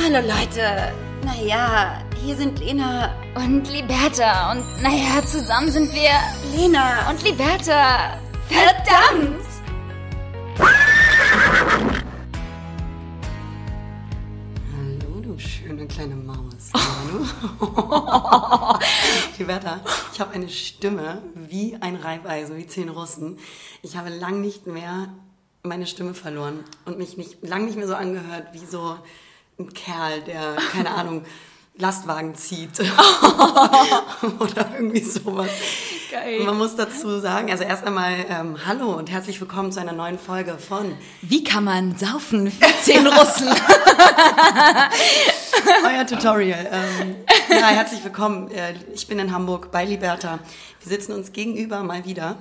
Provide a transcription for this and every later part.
Hallo Leute. Naja, hier sind Lena Und Liberta. Und naja, zusammen sind wir Lena und Liberta. Verdammt! Hallo, du schöne kleine Maus. Hallo. Liberta, ich habe eine Stimme wie ein Reibeisen, wie zehn Russen. Ich habe lang nicht mehr meine Stimme verloren und mich nicht, lang nicht mehr so angehört wie so ein Kerl, der, keine Ahnung, Lastwagen zieht. Oder irgendwie sowas. Geil. Man muss dazu sagen, also erst einmal ähm, Hallo und herzlich willkommen zu einer neuen Folge von Wie kann man saufen für zehn Russen? Euer Tutorial. Ähm, ja, herzlich willkommen. Äh, Ich bin in Hamburg bei Liberta. Wir sitzen uns gegenüber mal wieder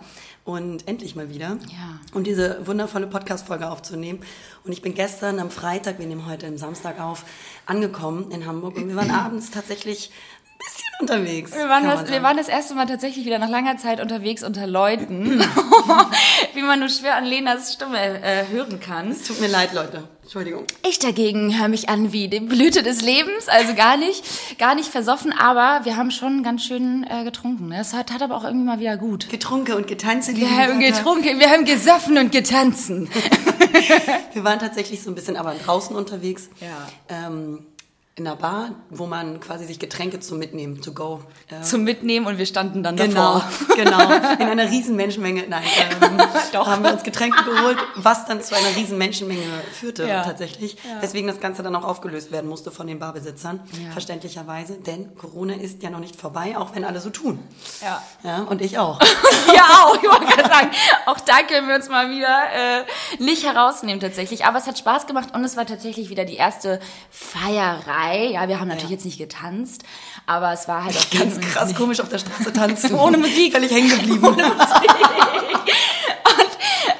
und endlich mal wieder, Ja. um diese wundervolle Podcast-Folge aufzunehmen. Und ich bin gestern am Freitag, wir nehmen heute am Samstag auf, angekommen in Hamburg und wir waren abends tatsächlich ein bisschen unterwegs. Wir waren, das, wir waren das erste Mal tatsächlich wieder nach langer Zeit unterwegs unter Leuten, wie man nur schwer an Lenas Stimme äh, hören kann. Es tut mir leid, Leute. Entschuldigung. Ich dagegen höre mich an wie die Blüte des Lebens, also gar nicht, gar nicht versoffen, aber wir haben schon ganz schön äh, getrunken. Ne? Es hat, hat aber auch irgendwie mal wieder gut. Getrunken und getanzt. Wir haben getrunken, wir haben gesoffen und getanzen. Wir waren tatsächlich so ein bisschen aber draußen unterwegs. Ja. Ähm, in einer Bar, wo man quasi sich Getränke zum Mitnehmen, to go. Äh, Zum Mitnehmen und wir standen dann Genau, davor. genau. In einer riesen Menschenmenge, nein, ähm, Doch. haben wir uns Getränke geholt, was dann zu einer riesen Menschenmenge führte Ja. tatsächlich. Weswegen das Ganze dann auch aufgelöst werden musste von den Barbesitzern, Ja. verständlicherweise. Denn Corona ist ja noch nicht vorbei, auch wenn alle so tun. Ja. Ja, und ich auch. Ja, auch, ich wollte gerade sagen, auch da können wir uns mal wieder äh, nicht herausnehmen tatsächlich. Aber es hat Spaß gemacht und es war tatsächlich wieder die erste Feierei. Ja, wir haben natürlich Ja. jetzt nicht getanzt, aber es war halt auch Ganz krass komisch auf der Straße tanzen. Ohne Musik. Völlig hängen geblieben.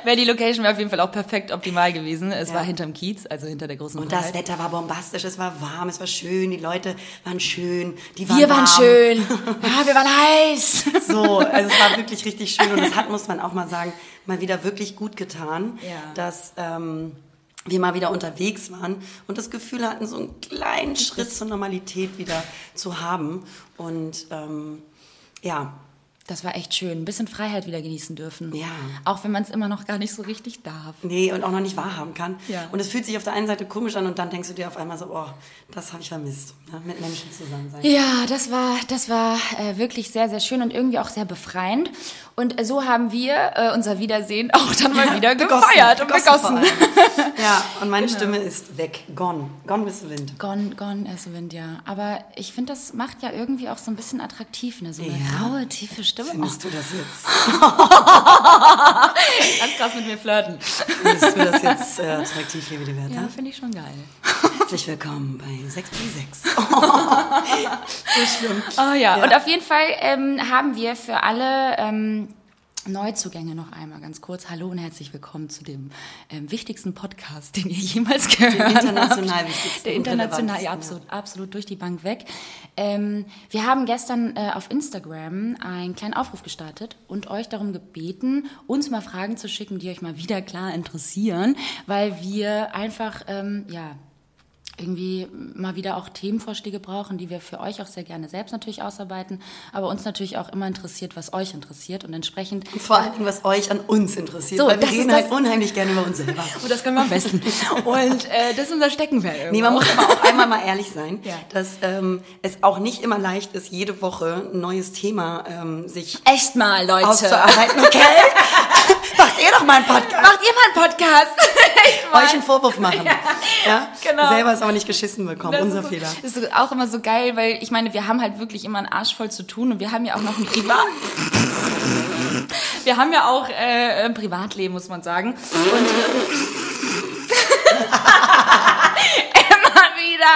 Wäre die Location wäre auf jeden Fall auch perfekt optimal gewesen. Es war hinterm Kiez, also hinter der großen Und das Breit. Wetter war bombastisch, es war warm, es war schön, die Leute waren schön, die waren Wir waren warm. schön. Ja, wir waren heiß. So, also es war wirklich richtig schön und es hat, muss man auch mal sagen, mal wieder wirklich gut getan, Ja. dass ähm, wir mal wieder unterwegs waren und das Gefühl hatten, so einen kleinen Schritt zur Normalität wieder zu haben. Und ähm, ja, Das war echt schön. Ein bisschen Freiheit wieder genießen dürfen. Ja. Auch wenn man es immer noch gar nicht so richtig darf. nee, und auch noch nicht wahrhaben kann. Ja. Und es fühlt sich auf der einen Seite komisch an und dann denkst du dir auf einmal so, oh, das habe ich vermisst, ne? mit Menschen zusammen sein. Ja, das war, das war äh, wirklich sehr, sehr schön und irgendwie auch sehr befreiend. Und so haben wir äh, unser Wiedersehen auch dann mal wieder gefeiert und begossen. Ja, und meine Stimme ist weg, gone, gone with the wind. Gone, gone as the wind, ja. Aber ich finde, das macht ja irgendwie auch so ein bisschen attraktiv, ne? So eine Ja. raue, tiefe Stimme. Findest du das jetzt? Ganz krass mit mir flirten. Findest du das jetzt äh, attraktiv, liebe Liberta? Ja, finde ich schon geil. Herzlich willkommen bei 6 bei 6. so schlimm. Oh ja. und auf jeden Fall ähm, haben wir für alle ähm, Neuzugänge noch einmal ganz kurz. Hallo und herzlich willkommen zu dem ähm, wichtigsten Podcast, den ihr jemals gehört habt. international wichtigsten Der und international, ja, absolut, absolut durch die Bank weg. Ähm, wir haben gestern äh, auf Instagram einen kleinen Aufruf gestartet und euch darum gebeten, uns mal Fragen zu schicken, die euch mal wieder klar interessieren, weil wir einfach, ähm, ja, irgendwie mal wieder auch Themenvorschläge brauchen, die wir für euch auch sehr gerne selbst natürlich ausarbeiten, aber uns natürlich auch immer interessiert, was euch interessiert und entsprechend. Vor allem, was euch an uns interessiert. So, weil wir reden halt unheimlich gerne über uns selber. Und das können wir am besten. Und äh, das ist unser Steckenpferd. Nee, man muss aber auch einmal mal ehrlich sein, Ja. dass ähm, es auch nicht immer leicht ist, jede Woche ein neues Thema ähm, sich Echt mal, Leute. auszuarbeiten. Okay? Macht ihr doch mal einen Podcast. Macht ihr mal einen Podcast? Euch einen Vorwurf machen. Ja, genau. Selber es aber nicht geschissen bekommen. Das Unser ist so, Fehler. Das ist auch immer so geil, weil ich meine, wir haben halt wirklich immer einen Arsch voll zu tun und wir haben ja auch noch ein Privat. wir haben ja auch äh, ein Privatleben, muss man sagen. Und immer wieder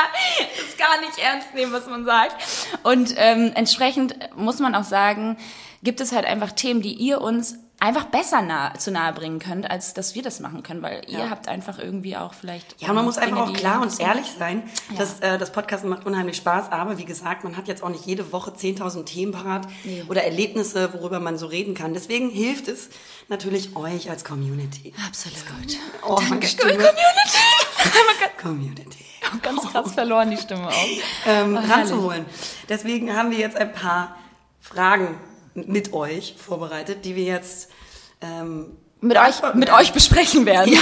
das gar nicht ernst nehmen, was man sagt. Und ähm, entsprechend muss man auch sagen, gibt es halt einfach Themen, die ihr uns einfach besser nah, zu nahe bringen könnt, als dass wir das machen können, weil ihr Ja. habt einfach irgendwie auch vielleicht Ja, man muss Dinge, einfach auch klar ihr und ehrlich sein. Ja. dass äh, das Podcasten macht unheimlich Spaß, aber wie gesagt, man hat jetzt auch nicht jede Woche 10.000 Themen parat Nee. oder Erlebnisse, worüber man so reden kann. Deswegen hilft es natürlich euch als Community. Absolut. Oh, Danke. Community. Oh mein Gott. Community. auch ganz krass verloren, die Stimme auch. ähm, Oh, ranzuholen. Deswegen haben wir jetzt ein paar Fragen mit euch vorbereitet, die wir jetzt ähm, mit euch, mit euch besprechen werden.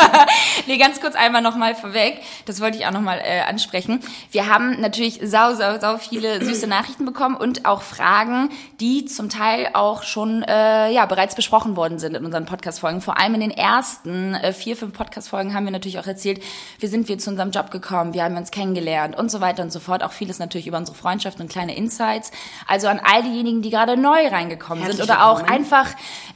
nee, ganz kurz einmal nochmal vorweg, das wollte ich auch nochmal äh, ansprechen. Wir haben natürlich sau, sau, sau viele süße Nachrichten bekommen und auch Fragen, die zum Teil auch schon äh, ja bereits besprochen worden sind in unseren Podcast-Folgen. Vor allem in den ersten äh, vier, fünf Podcast-Folgen haben wir natürlich auch erzählt, wie sind wir zu unserem Job gekommen, wie haben wir uns kennengelernt und so weiter und so fort. Auch vieles natürlich über unsere Freundschaft und kleine Insights. Also an all diejenigen, die gerade neu reingekommen Herzlich sind oder auch einfach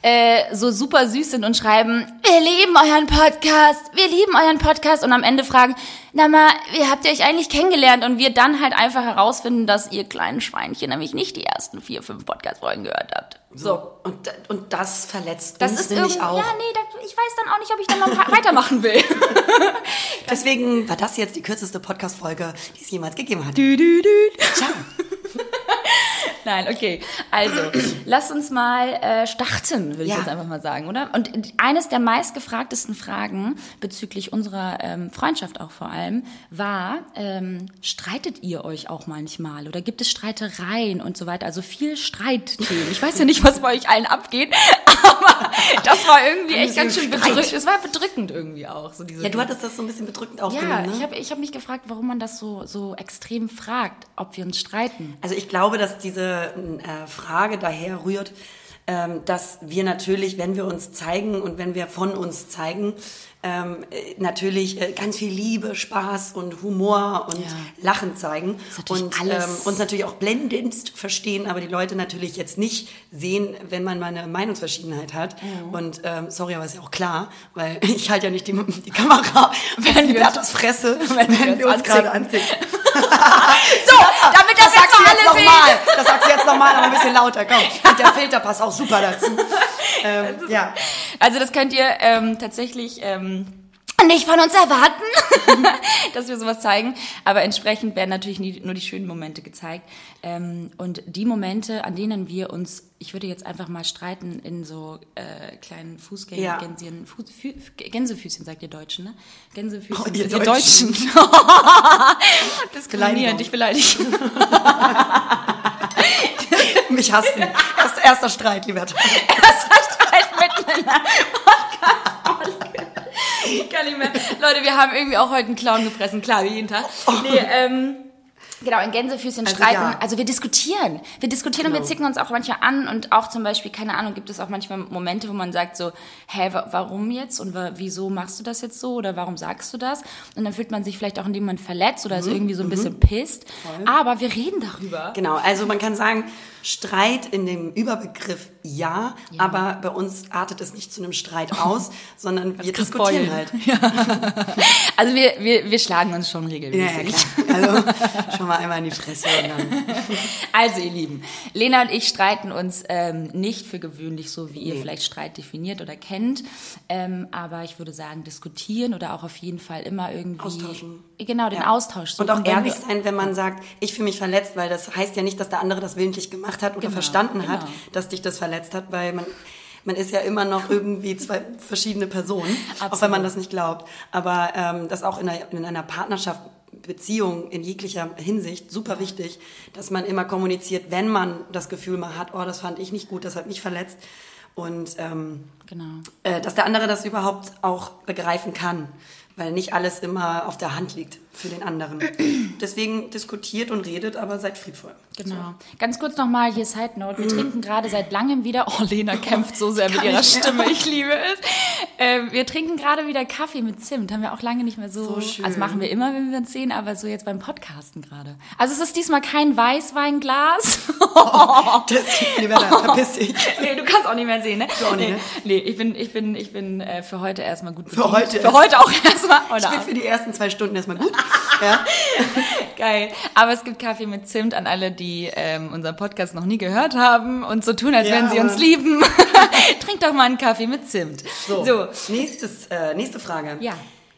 äh, so super süß sind und schreiben, wir lieben euren Podcast, wir lieben euren Podcast und am Ende fragen, na mal, wie habt ihr euch eigentlich kennengelernt? Und wir dann halt einfach herausfinden, dass ihr kleinen Schweinchen nämlich nicht die ersten vier, fünf Podcast-Folgen gehört habt. So. Und, und das verletzt Das uns ist nämlich auch. ja, nee, da, ich weiß dann auch nicht, ob ich dann noch weitermachen will. Deswegen war das jetzt die kürzeste Podcast-Folge, die es jemals gegeben hat. Dü, dü, dü. Ciao. Nein, okay. Also, lass uns mal äh, starten, würde ich Ja. jetzt einfach mal sagen, oder? Und eines der meistgefragtesten Fragen bezüglich unserer ähm, Freundschaft auch vor allem war, ähm, streitet ihr euch auch manchmal oder gibt es Streitereien und so weiter? Also viel Streitthemen. Ich weiß ja nicht, was bei euch allen abgeht, aber das war irgendwie echt ganz schön bedrückend. Es war bedrückend irgendwie auch. So diese Ja, du hattest das so ein bisschen bedrückend ja, aufgenommen, ne? ich habe ich hab mich gefragt, warum man das so, so extrem fragt, ob wir uns streiten. Also ich glaube, dass diese äh, Frage daher rührt, ähm, dass wir natürlich, wenn wir uns zeigen und wenn wir von uns zeigen, ähm, äh, natürlich äh, ganz viel Liebe, Spaß und Humor und Ja. Lachen zeigen und ähm, uns natürlich auch blendendst verstehen, aber die Leute natürlich jetzt nicht sehen, wenn man mal eine Meinungsverschiedenheit hat. Und ähm, sorry, aber ist ja auch klar, weil ich halte ja nicht die, die Kamera Wenn wir- Bertas Fresse, wenn wir uns gerade anzicken. So, damit das, Das sagst jetzt alle sehen. nochmal. Das sagst du jetzt nochmal, aber ein bisschen lauter. Komm. Und der Filter passt auch super dazu. Ähm, ja. Also das könnt ihr ähm, tatsächlich ähm, nicht von uns erwarten, dass wir sowas zeigen. Aber entsprechend werden natürlich nie, nur die schönen Momente gezeigt. Ähm, und die Momente, an denen wir uns, ich würde jetzt einfach mal streiten in so äh, kleinen Fußgänger, Ja. Gänschen, Fuß, Fü, Gänsefüßchen, sagt ihr Deutschen, ne? Gänsefüßchen, Oh, ihr ihr Deutschen. Deutschen. Diskriminierend, ich beleidige. Mich hassen. Erst, erster Streit, lieber. Erster Streit Podcast-Folge. Kann nicht mehr. Leute, wir haben irgendwie auch heute einen Clown gefressen, klar, wie jeden Tag. Nee, ähm, genau, in Gänsefüßchen Also streiten. ja. Also wir diskutieren. Wir diskutieren und Genau. wir zicken uns auch manchmal an und auch zum Beispiel, keine Ahnung, gibt es auch manchmal Momente, wo man sagt so, hä, wa warum jetzt und wa wieso machst du das jetzt so oder warum sagst du das? Und dann fühlt man sich vielleicht auch in dem Moment verletzt oder ist irgendwie so ein bisschen pisst. Aber wir reden darüber. Genau, also man kann sagen, Streit in dem Überbegriff ja, aber bei uns artet es nicht zu einem Streit aus, sondern wir diskutieren halt. Also wir, wir, wir schlagen uns schon Ja, regelmäßig. ja, klar. Also schon mal einmal in die Fresse und. Also ihr Lieben, Lena und ich streiten uns ähm, nicht für gewöhnlich so, wie ihr Nee. vielleicht Streit definiert oder kennt, ähm, aber ich würde sagen diskutieren oder auch auf jeden Fall immer irgendwie Austauschen. Genau, den Ja. Austausch. Und suchen, auch wenn ehrlich sein, wenn man sagt, ich fühle mich verletzt, weil das heißt ja nicht, dass der andere das willentlich gemacht hat oder Genau, verstanden hat, genau. dass dich das verletzt hat, weil man, man ist ja immer noch irgendwie zwei verschiedene Personen, auch wenn Absolut. man das nicht glaubt. Aber ähm, das auch in einer, in einer Partnerschaft, Beziehung in jeglicher Hinsicht super wichtig, dass man immer kommuniziert, wenn man das Gefühl mal hat, oh, das fand ich nicht gut, das hat mich verletzt. Und ähm, Genau. äh, dass der andere das überhaupt auch begreifen kann, weil nicht alles immer auf der Hand liegt für den anderen. Deswegen diskutiert und redet, aber seid friedvoll. Genau. Ganz kurz nochmal hier Side Note. Wir trinken gerade seit langem wieder. Oh, Lena kämpft so sehr mit ihrer. Stimme. Ich liebe es. Ähm, wir trinken gerade wieder Kaffee mit Zimt. Haben wir auch lange nicht mehr so. So schön. Also machen wir immer, wenn wir uns sehen, aber so jetzt beim Podcasten gerade. Also es ist diesmal kein Weißweinglas. Das, Liberta, verpiss dich. nee, du kannst auch nicht mehr sehen, ne? Du auch nicht, nee, ne? nee, ich bin, ich bin, ich bin äh, für heute erstmal gut Für bedient. heute Für heute auch erstmal. Ich bin für die ersten zwei Stunden erstmal gut. Ja. Geil. Aber es gibt Kaffee mit Zimt an alle, die ähm, unseren Podcast noch nie gehört haben und so tun, als Ja, wenn sie uns lieben. Trinkt doch mal einen Kaffee mit Zimt. So, Nächstes, äh, nächste Frage. Ja.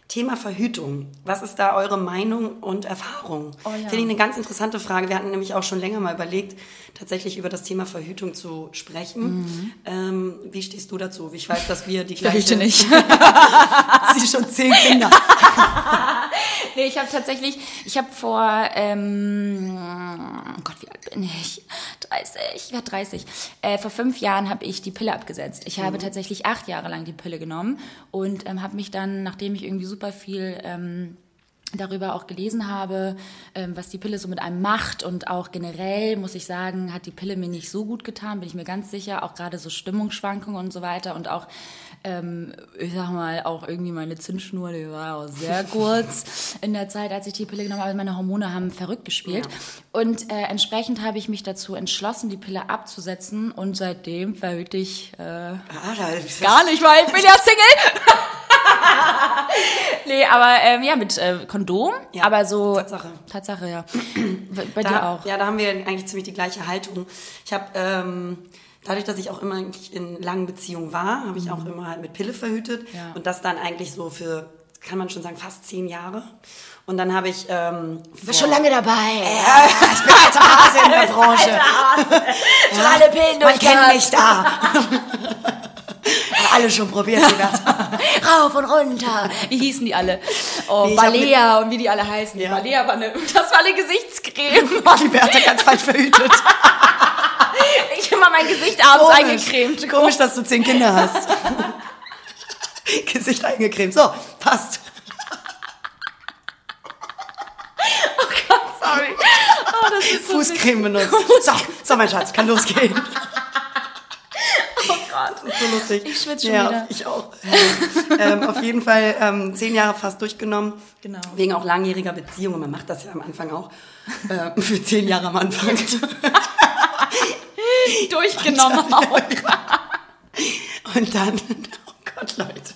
Thema Verhütung. Was ist da eure Meinung und Erfahrung? Oh ja. Finde ich eine ganz interessante Frage. Wir hatten nämlich auch schon länger mal überlegt, tatsächlich über das Thema Verhütung zu sprechen. Ähm, wie stehst du dazu? Ich weiß, dass wir die gleiche... Mhm. Verhüte nicht. Sie schon zehn Kinder. nee, ich habe tatsächlich, ich habe vor, ähm, oh Gott, wie alt bin ich? 30, ich werde 30. Äh, vor fünf Jahren habe ich die Pille abgesetzt. Ich habe tatsächlich acht Jahre lang die Pille genommen und ähm, habe mich dann, nachdem ich irgendwie super viel... Ähm, darüber auch gelesen habe, ähm, was die Pille so mit einem macht und auch generell muss ich sagen, hat die Pille mir nicht so gut getan, bin ich mir ganz sicher, auch gerade so Stimmungsschwankungen und so weiter und auch ähm, ich sag mal, auch irgendwie meine Zündschnur, die war auch sehr kurz in der Zeit, als ich die Pille genommen habe. Meine Hormone haben verrückt gespielt. Ja. Und äh, entsprechend habe ich mich dazu entschlossen, die Pille abzusetzen. Und seitdem verhüte ich äh, ah, gar nicht, weil ich bin ja Single. nee, aber ähm, ja, mit äh, Kondom, ja, aber so. Tatsache. Tatsache, ja. Bei da, dir auch. Ja, da haben wir eigentlich ziemlich die gleiche Haltung. Ich habe ähm, dadurch, dass ich auch immer in langen Beziehungen war, habe ich mhm. auch immer halt mit Pille verhütet ja. und das dann eigentlich so für, kann man schon sagen, fast zehn Jahre. Und dann habe ich. Ähm, du bist schon lange dabei. Ja, ich bin alter Hase in der Branche. Schon alle Pillen durch. Man kennt mich da. alle schon probiert, Rauf und runter. Wie hießen die alle? Oh, nee, Balea und wie die alle heißen. Ja. Balea war eine, das war eine Gesichtscreme. Die Bertha ganz falsch verhütet. ich habe mal mein Gesicht abends Komisch. eingecremt. Komisch, dass du zehn Kinder hast. Gesicht eingecremt. So, passt. Oh Gott, sorry. Oh, so Fußcreme benutzt. So, so, mein Schatz, kann losgehen. Das ist so lustig. Ich schwitze schon ja, wieder. ich auch. ähm, auf jeden Fall ähm, zehn Jahre fast durchgenommen. Genau. Wegen auch langjähriger Beziehungen. Man macht das ja am Anfang auch. Äh, für zehn Jahre am Anfang. durchgenommen und, auch. Und dann, oh Gott, Leute.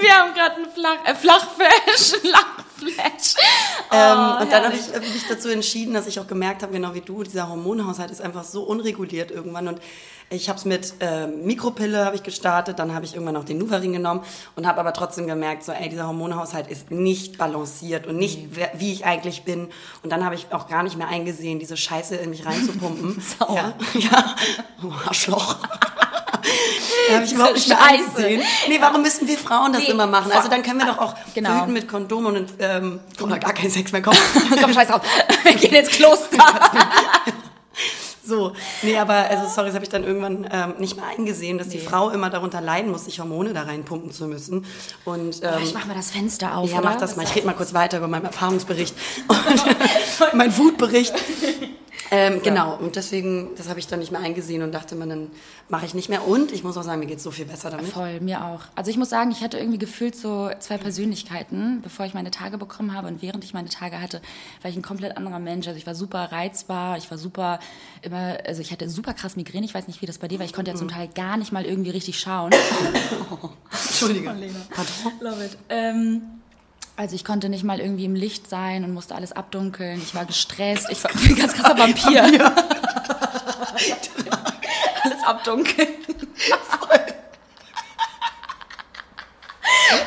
Wir haben gerade einen Flach, äh, Flachflash, Lachflash. Ähm, oh, ähm, und dann habe ich mich dazu entschieden, dass ich auch gemerkt habe, genau wie du, dieser Hormonhaushalt ist einfach so unreguliert irgendwann. Und ich habe es mit äh, Mikropille habe ich gestartet, dann habe ich irgendwann auch den Nuvarin genommen und habe aber trotzdem gemerkt, so ey, dieser Hormonhaushalt ist nicht balanciert und nicht nee. wie ich eigentlich bin. Und dann habe ich auch gar nicht mehr eingesehen, diese Scheiße in mich reinzupumpen. Sauer. Ja, ja. Oh, Arschloch. Habe ich überhaupt nicht mehr eingesehen. Nee, warum müssen wir Frauen das nee, immer machen? Also dann können wir doch auch genau. mit Kondom und ähm, oder gar keinen Sex mehr kommen. Komm, scheiß auf. Wir gehen ins Kloster. So, nee, aber also sorry, das habe ich dann irgendwann ähm, nicht mehr eingesehen, dass nee. die Frau immer darunter leiden muss, sich Hormone da reinpumpen zu müssen. Und ähm, ich mach mal das Fenster auf. Ja, oder? mach das mal. Ich rede mal kurz weiter über meinen Erfahrungsbericht und meinen Wutbericht. Ähm, genau, und deswegen, das habe ich dann nicht mehr eingesehen und dachte mir, dann mache ich nicht mehr. Und ich muss auch sagen, mir geht es so viel besser damit. Voll, mir auch. Also ich muss sagen, ich hatte irgendwie gefühlt so zwei Persönlichkeiten, bevor ich meine Tage bekommen habe. Und während ich meine Tage hatte, war ich ein komplett anderer Mensch. Also ich war super reizbar, ich war super immer, also ich hatte super krass Migräne. Ich weiß nicht, wie das bei dir war. Ich konnte ja zum mhm. Teil gar nicht mal irgendwie richtig schauen. Entschuldige. Pardon. Love it. Ähm, also ich konnte nicht mal irgendwie im Licht sein und musste alles abdunkeln. Ich war gestresst. Ich war ein ganz krasser Vampir. Alles abdunkeln. oh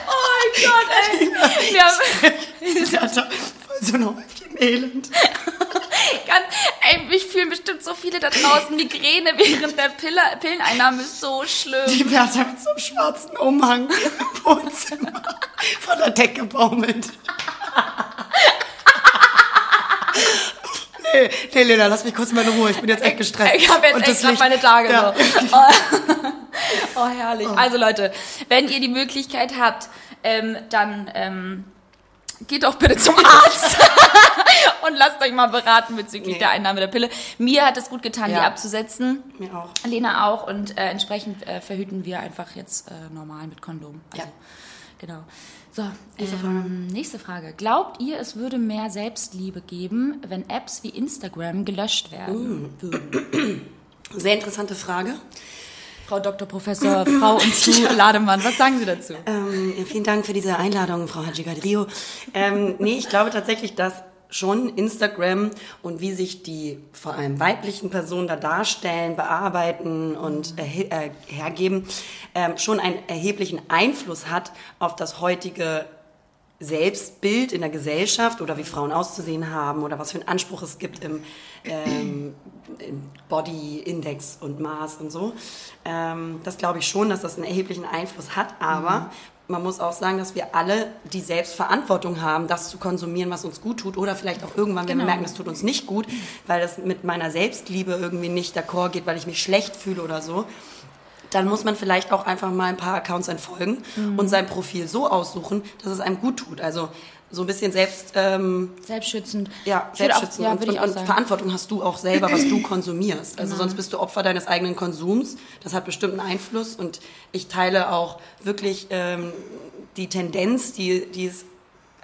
mein Gott, ey. Wir haben, so ein Häufchen Elend. Ey, mich fühlen bestimmt so viele da draußen Migräne während der Pille, Pilleneinnahme ist so schlimm. Die Bertha mit so einem schwarzen Umhang im Wohnzimmer von der Decke baumelt. nee, nee, Lena, lass mich kurz mal in Ruhe. Ich bin jetzt echt gestresst. Ich, ich habe jetzt echt gerade meine Tage. Ja. So. oh, herrlich. Also Leute, wenn ihr die Möglichkeit habt, ähm, dann... Ähm, geht doch bitte zum Arzt und lasst euch mal beraten bezüglich nee. der Einnahme der Pille. Mir hat es gut getan, ja. die abzusetzen. Mir auch. Lena auch und äh, entsprechend äh, verhüten wir einfach jetzt äh, normal mit Kondom. Also, ja. Genau. So, nächste, ähm, Frage. nächste Frage. Glaubt ihr, es würde mehr Selbstliebe geben, wenn Apps wie Instagram gelöscht werden uh. Sehr interessante Frage. Frau Dr. Professor, Frau und zu Lademann. Was sagen Sie dazu? Ähm, vielen Dank für diese Einladung, Frau Haji Gadrio. Ähm, nee, ich glaube tatsächlich, dass schon Instagram und wie sich die vor allem weiblichen Personen da darstellen, bearbeiten und äh, hergeben, äh, schon einen erheblichen Einfluss hat auf das heutige Selbstbild in der Gesellschaft oder wie Frauen auszusehen haben oder was für einen Anspruch es gibt im, ähm, im Body Index und Maß und so. Ähm, das glaube ich schon, dass das einen erheblichen Einfluss hat, aber mhm. man muss auch sagen, dass wir alle die Selbstverantwortung haben, das zu konsumieren, was uns gut tut. Oder vielleicht auch irgendwann, wenn Genau. wir merken, es tut uns nicht gut, weil das mit meiner Selbstliebe irgendwie nicht d'accord geht, weil ich mich schlecht fühle oder so. Dann muss man vielleicht auch einfach mal ein paar Accounts entfolgen Mhm. und sein Profil so aussuchen, dass es einem gut tut. Also so ein bisschen selbst, ähm, Selbstschützend. ja, Ich würde auch- selbstschützen Ja, und, und, und. Verantwortung hast du auch selber, was du konsumierst. Also Genau. sonst bist du Opfer deines eigenen Konsums. Das hat bestimmt einen Einfluss und ich teile auch wirklich ähm, die Tendenz, die, die es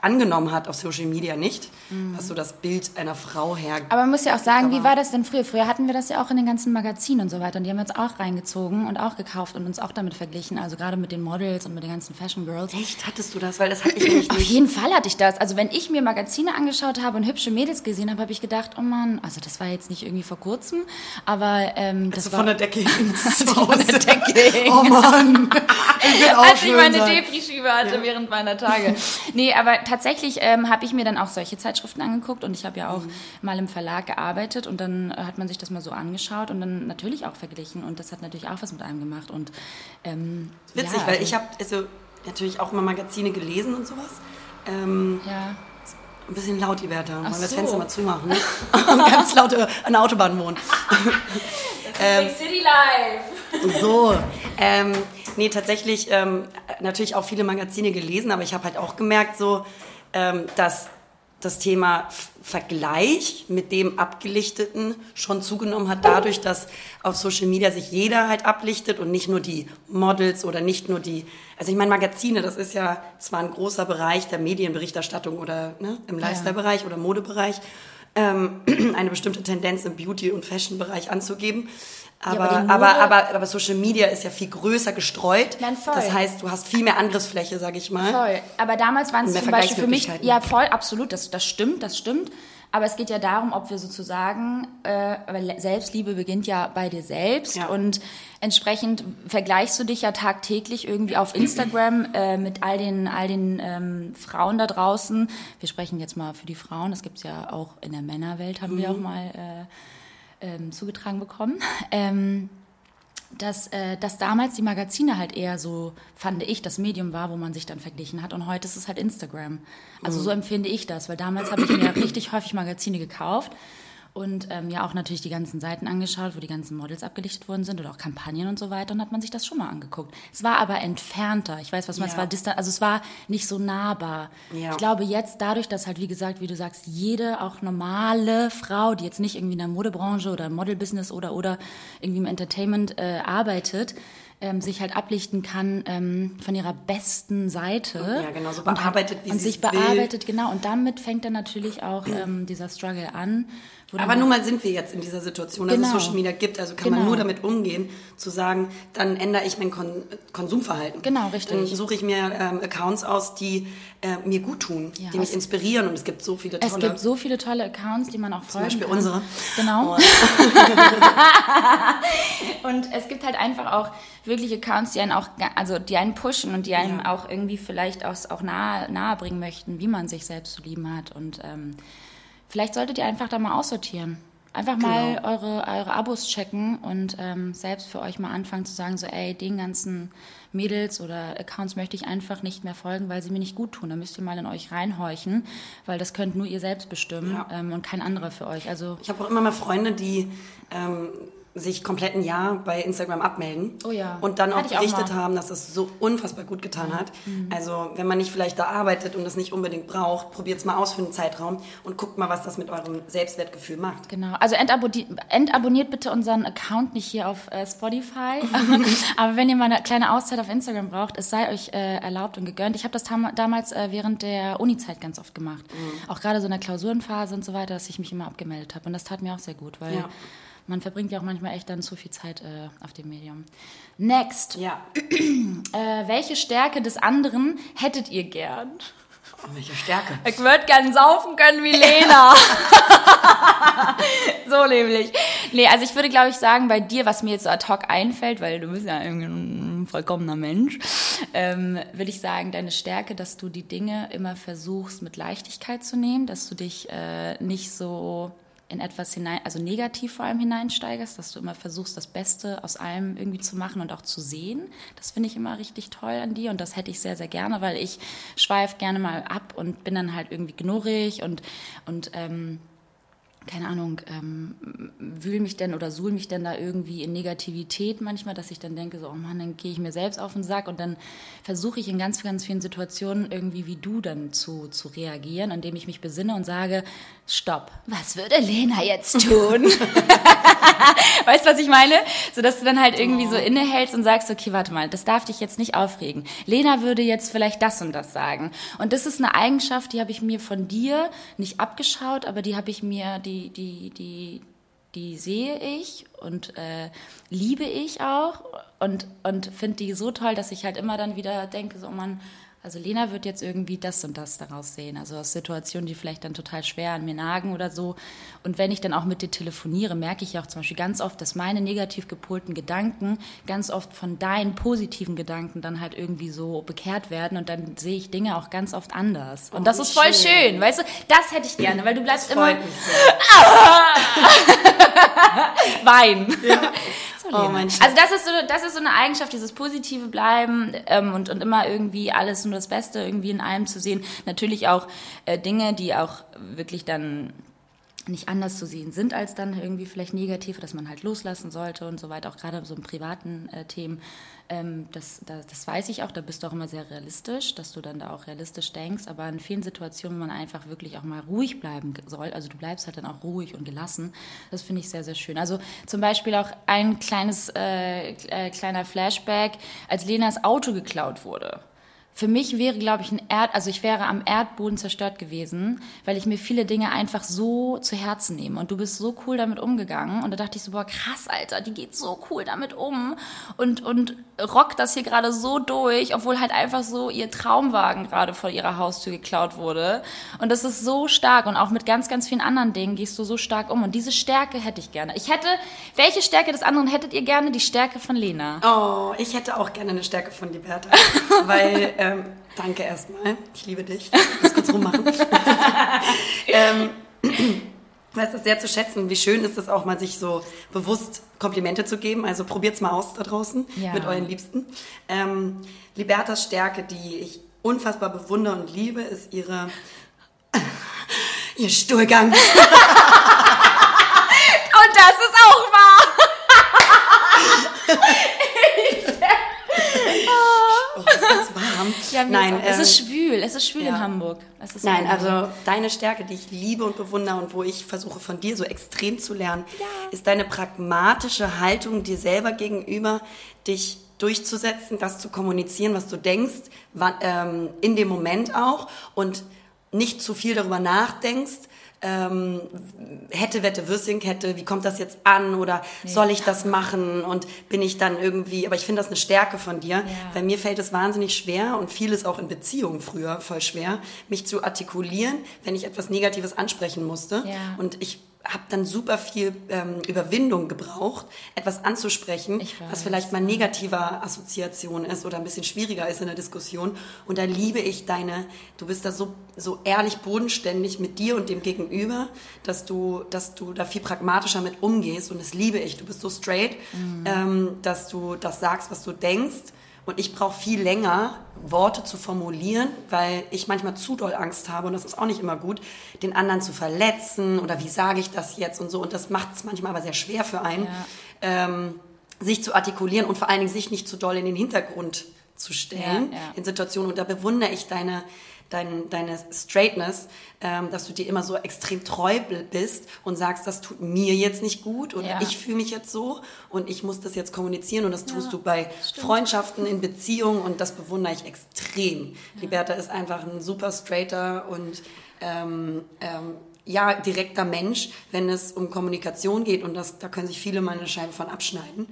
angenommen hat auf Social Media nicht, was so das Bild einer Frau her. Mhm. Aber man muss ja auch sagen, wie war das denn früher? Früher hatten wir das ja auch in den ganzen Magazinen und so weiter. Und die haben wir uns auch reingezogen und auch gekauft und uns auch damit verglichen. Also gerade mit den Models und mit den ganzen Fashion Girls. Echt, hattest du das? Weil das hatte ich nämlich Auf nicht. jeden Fall hatte ich das. Also wenn ich mir Magazine angeschaut habe und hübsche Mädels gesehen habe, habe ich gedacht, oh Mann, also das war jetzt nicht irgendwie vor kurzem, aber ähm, das Also war von der Decke hin ich von der. Decke hing. Oh Mann, ich als ich meine. Depri-Schiebe hatte während meiner Tage. nee, aber tatsächlich ähm, habe ich mir dann auch solche Zeitschriften angeguckt und ich habe ja auch Mhm. mal im Verlag gearbeitet und dann äh, hat man sich das mal so angeschaut und dann natürlich auch verglichen und das hat natürlich auch was mit einem gemacht und ähm, Witzig, ja, weil also- ich habe also natürlich auch immer Magazine gelesen und sowas. Ähm, ja. Ein bisschen laut, die Werte. Wollen wir das so. Fenster mal zumachen? Und ganz laut äh, an der Autobahn wohnen. Big City Life. So, ähm, nee, tatsächlich ähm, natürlich auch viele Magazine gelesen, aber ich habe halt auch gemerkt, so, ähm, dass das Thema Vergleich mit dem Abgelichteten schon zugenommen hat, dadurch, dass auf Social Media sich jeder halt ablichtet und nicht nur die Models oder nicht nur die, also ich meine Magazine, das ist ja zwar ein großer Bereich der Medienberichterstattung oder ne, im Lifestyle-Bereich oder Modebereich, ähm, eine bestimmte Tendenz im Beauty- und Fashion-Bereich anzugeben. Aber, aber die aber, Mode- aber, aber, Social Media ist ja viel größer gestreut. Nein, voll. Das heißt, du hast viel mehr Angriffsfläche, sag ich mal. Voll. Aber damals waren es zum Beispiel für mich, ja voll, absolut, das, das stimmt, das stimmt. Aber es geht ja darum, ob wir sozusagen, äh, Selbstliebe beginnt ja bei dir selbst Ja. und entsprechend vergleichst du dich ja tagtäglich irgendwie auf Instagram äh, mit all den, all den ähm, Frauen da draußen. Wir sprechen jetzt mal für die Frauen, das gibt's ja auch in der Männerwelt, haben Mhm. wir auch mal äh, ähm, zugetragen bekommen. Ähm, dass, äh, dass damals die Magazine halt eher so, fand ich, das Medium war, wo man sich dann verglichen hat. Und heute ist es halt Instagram. Also so empfinde ich das, weil damals habe ich mir richtig häufig Magazine gekauft und ähm, ja auch natürlich die ganzen Seiten angeschaut, wo die ganzen Models abgelichtet worden sind oder auch Kampagnen und so weiter. Und hat man sich das schon mal angeguckt. Es war aber entfernter. Ich weiß, was man, es Ja. war distant, also es war nicht so nahbar. Ja. Ich glaube jetzt dadurch, dass halt, wie gesagt, wie du sagst, jede auch normale Frau, die jetzt nicht irgendwie in der Modebranche oder im Modelbusiness oder, oder irgendwie im Entertainment äh, arbeitet, ähm, sich halt ablichten kann ähm, von ihrer besten Seite. Ja, genau, so Und bearbeitet, wie Und sie sich es will. bearbeitet, genau. Und damit fängt dann natürlich auch ähm, dieser Struggle an. Aber nun mal sind wir jetzt in dieser Situation, dass Genau. es Social Media gibt. Also kann man Genau. nur damit umgehen, zu sagen, dann ändere ich mein Kon Konsumverhalten. Genau, richtig. Dann suche ich mir ähm, Accounts aus, die äh, mir gut tun, Ja, die mich inspirieren. Und es gibt so viele tolle. Es gibt so viele tolle Accounts, die man auch folgen Beispiel kann. unsere. Genau. Und- Und es gibt halt einfach auch wirklich Accounts, die einen auch, also die einen pushen und die einem Ja. auch irgendwie vielleicht auch, auch nahe, nahe bringen möchten, wie man sich selbst zu lieben hat. Und ähm, vielleicht solltet ihr einfach da mal aussortieren. Einfach mal Genau. eure, eure Abos checken und ähm, selbst für euch mal anfangen zu sagen, so ey, den ganzen Mädels oder Accounts möchte ich einfach nicht mehr folgen, weil sie mir nicht gut tun. Da müsst ihr mal in euch reinhorchen, weil das könnt nur ihr selbst bestimmen Ja. ähm, und kein anderer für euch. Also Ich habe auch immer mal Freunde, die ähm, sich komplett ein Jahr bei Instagram abmelden Oh ja. und dann auch auch berichtet. Mhm. haben, dass es so unfassbar gut getan hat. Also wenn man nicht vielleicht da arbeitet und das nicht unbedingt braucht, probiert es mal aus für einen Zeitraum und guckt mal, was das mit eurem Selbstwertgefühl macht. Genau, also entabonniert, entabonniert bitte unseren Account nicht hier auf äh, Spotify. Aber wenn ihr mal eine kleine Auszeit auf Instagram braucht, es sei euch äh, erlaubt und gegönnt. Ich habe das damals äh, während der Uni-Zeit ganz oft gemacht. Auch gerade so in der Klausurenphase und so weiter, dass ich mich immer abgemeldet habe. Und das tat mir auch sehr gut, weil Ja. Man verbringt ja auch manchmal echt dann zu viel Zeit äh, auf dem Medium. Next. Ja. Äh, welche Stärke des anderen hättet ihr gern? Oh, welche Stärke. Ich würde gern saufen können wie Lena. so nämlich. Nee, also ich würde, glaube ich, sagen, bei dir, was mir jetzt so ad hoc einfällt, weil du bist ja irgendwie ein vollkommener Mensch, ähm, würde ich sagen, deine Stärke, dass du die Dinge immer versuchst, mit Leichtigkeit zu nehmen, dass du dich äh, nicht so in etwas hinein, also negativ vor allem hineinsteigerst, dass du immer versuchst, das Beste aus allem irgendwie zu machen und auch zu sehen. Das finde ich immer richtig toll an dir und das hätte ich sehr, sehr gerne, weil ich schweife gerne mal ab und bin dann halt irgendwie knurrig und, und ähm, keine Ahnung, ähm, wühl mich denn oder suhl mich denn da irgendwie in Negativität manchmal, dass ich dann denke, so, oh Mann, dann gehe ich mir selbst auf den Sack und dann versuche ich in ganz, ganz vielen Situationen irgendwie wie du dann zu, zu reagieren, indem ich mich besinne und sage, stopp, was würde Lena jetzt tun? weißt du, was ich meine? So, dass du dann halt irgendwie so innehältst und sagst, okay, warte mal, das darf dich jetzt nicht aufregen. Lena würde jetzt vielleicht das und das sagen. Und das ist eine Eigenschaft, die habe ich mir von dir nicht abgeschaut, aber die habe ich mir, die, die, die, die sehe ich und äh, liebe ich auch und, und finde die so toll, dass ich halt immer dann wieder denke, so, oh Mann, also Lena wird jetzt irgendwie das und das daraus sehen. Also aus Situationen, die vielleicht dann total schwer an mir nagen oder so. Und wenn ich dann auch mit dir telefoniere, merke ich auch zum Beispiel ganz oft, dass meine negativ gepolten Gedanken ganz oft von deinen positiven Gedanken dann halt irgendwie so bekehrt werden und dann sehe ich Dinge auch ganz oft anders. Und oh, das ist voll schön. schön, weißt du? Das hätte ich gerne, weil du bleibst immer. Wein. Ja. Oh, mein also das ist so, das ist so eine Eigenschaft, dieses positive Bleiben ähm, und, und immer irgendwie alles nur das Beste irgendwie in allem zu sehen. Natürlich auch äh, Dinge, die auch wirklich dann nicht anders zu sehen sind als dann irgendwie vielleicht negativ, dass man halt loslassen sollte und so weiter, auch gerade so in privaten äh, Themen. Ähm, das, das, das, weiß ich auch, da bist du auch immer sehr realistisch, dass du dann da auch realistisch denkst, aber in vielen Situationen, wo man einfach wirklich auch mal ruhig bleiben soll, also du bleibst halt dann auch ruhig und gelassen, das finde ich sehr, sehr schön. Also zum Beispiel auch ein kleines, äh, äh, kleiner Flashback, als Lenas Auto geklaut wurde für mich wäre, glaube ich, ein Erd, also ich wäre am Erdboden zerstört gewesen, weil ich mir viele Dinge einfach so zu Herzen nehme. Und du bist so cool damit umgegangen. Und da dachte ich so, boah, krass, Alter, die geht so cool damit um und, und rockt das hier gerade so durch, obwohl halt einfach so ihr Traumwagen gerade vor ihrer Haustür geklaut wurde. Und das ist so stark. Und auch mit ganz, ganz vielen anderen Dingen gehst du so stark um. Und diese Stärke hätte ich gerne. Ich hätte, welche Stärke des anderen hättet ihr gerne? Die Stärke von Lena. Oh, ich hätte auch gerne eine Stärke von Liberta. weil, ähm, danke erstmal. Ich liebe dich. Ich muss kurz rummachen. ähm, weiß das sehr zu schätzen. Wie schön ist es auch mal, sich so bewusst Komplimente zu geben. Also probiert's mal aus da draußen ja. mit euren Liebsten. Ähm, Libertas Stärke, die ich unfassbar bewundere und liebe, ist ihre ihr Stuhlgang. und das ist auch wahr. Oh, es warm. Ja, Nein, es ist ähm, schwül. Es ist schwül ja. in Hamburg. Nein, also deine Stärke, die ich liebe und bewundere und wo ich versuche von dir so extrem zu lernen, ja. ist deine pragmatische Haltung dir selber gegenüber, dich durchzusetzen, das zu kommunizieren, was du denkst, wann, ähm, in dem Moment auch und nicht zu viel darüber nachdenkst, ähm, hätte, wette, Würstchenkette, wie kommt das jetzt an oder nee. soll ich das machen und bin ich dann irgendwie, aber ich finde das eine Stärke von dir, ja. weil mir fällt es wahnsinnig schwer und vieles auch in Beziehungen früher voll schwer, mich zu artikulieren, wenn ich etwas Negatives ansprechen musste ja. und ich habe dann super viel ähm, Überwindung gebraucht, etwas anzusprechen, was vielleicht mal negativer Assoziation ist oder ein bisschen schwieriger ist in der Diskussion. Und da liebe ich deine, du bist da so, so ehrlich bodenständig mit dir und dem Gegenüber, dass du, dass du da viel pragmatischer mit umgehst. Und das liebe ich. Du bist so straight, mhm. ähm, dass du das sagst, was du denkst und ich brauche viel länger, Worte zu formulieren, weil ich manchmal zu doll Angst habe, und das ist auch nicht immer gut, den anderen zu verletzen oder wie sage ich das jetzt und so. Und das macht es manchmal aber sehr schwer für einen, ja. ähm, sich zu artikulieren und vor allen Dingen sich nicht zu doll in den Hintergrund zu stellen ja, ja. in Situationen. Und da bewundere ich deine, dein, deine Straightness, ähm, dass du dir immer so extrem treu bist und sagst, das tut mir jetzt nicht gut oder ja. ich fühle mich jetzt so und ich muss das jetzt kommunizieren und das tust ja, du bei stimmt. Freundschaften, in Beziehungen und das bewundere ich extrem. Ja. Liberta ist einfach ein super straighter und ähm, ähm, ja, direkter Mensch, wenn es um Kommunikation geht und das, da können sich viele mal eine Scheibe von abschneiden.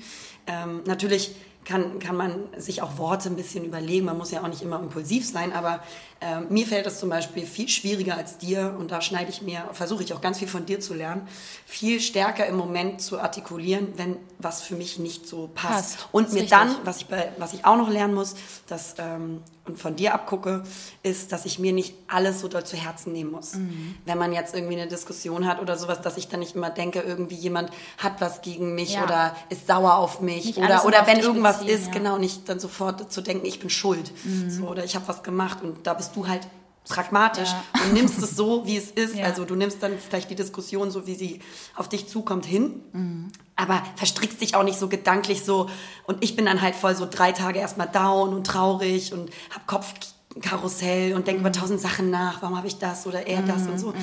Ähm, natürlich kann, kann man sich auch Worte ein bisschen überlegen. Man muss ja auch nicht immer impulsiv sein, aber äh, mir fällt es zum Beispiel viel schwieriger als dir und da schneide ich mir, versuche ich auch ganz viel von dir zu lernen, viel stärker im Moment zu artikulieren, wenn was für mich nicht so passt. Passt, Und mir richtig. dann, was ich, bei, was ich auch noch lernen muss, das ähm, und von dir abgucke, ist, dass ich mir nicht alles so doll zu Herzen nehmen muss. Mhm. Wenn man jetzt irgendwie eine Diskussion hat oder sowas, dass ich dann nicht immer denke, irgendwie jemand hat was gegen mich Ja. oder ist sauer auf mich Nicht oder, oder wenn irgendwas beziehen, ist, ja. genau, nicht dann sofort zu denken, ich bin schuld so, oder ich habe was gemacht und da bist du halt pragmatisch Ja. und nimmst es so, wie es ist. Ja. Also du nimmst dann vielleicht die Diskussion so, wie sie auf dich zukommt, hin. Mhm. Aber verstrickst dich auch nicht so gedanklich so. Und ich bin dann halt voll so drei Tage erstmal down und traurig und hab Kopfkarussell und denke Mhm. über tausend Sachen nach. Warum habe ich das oder er das und so.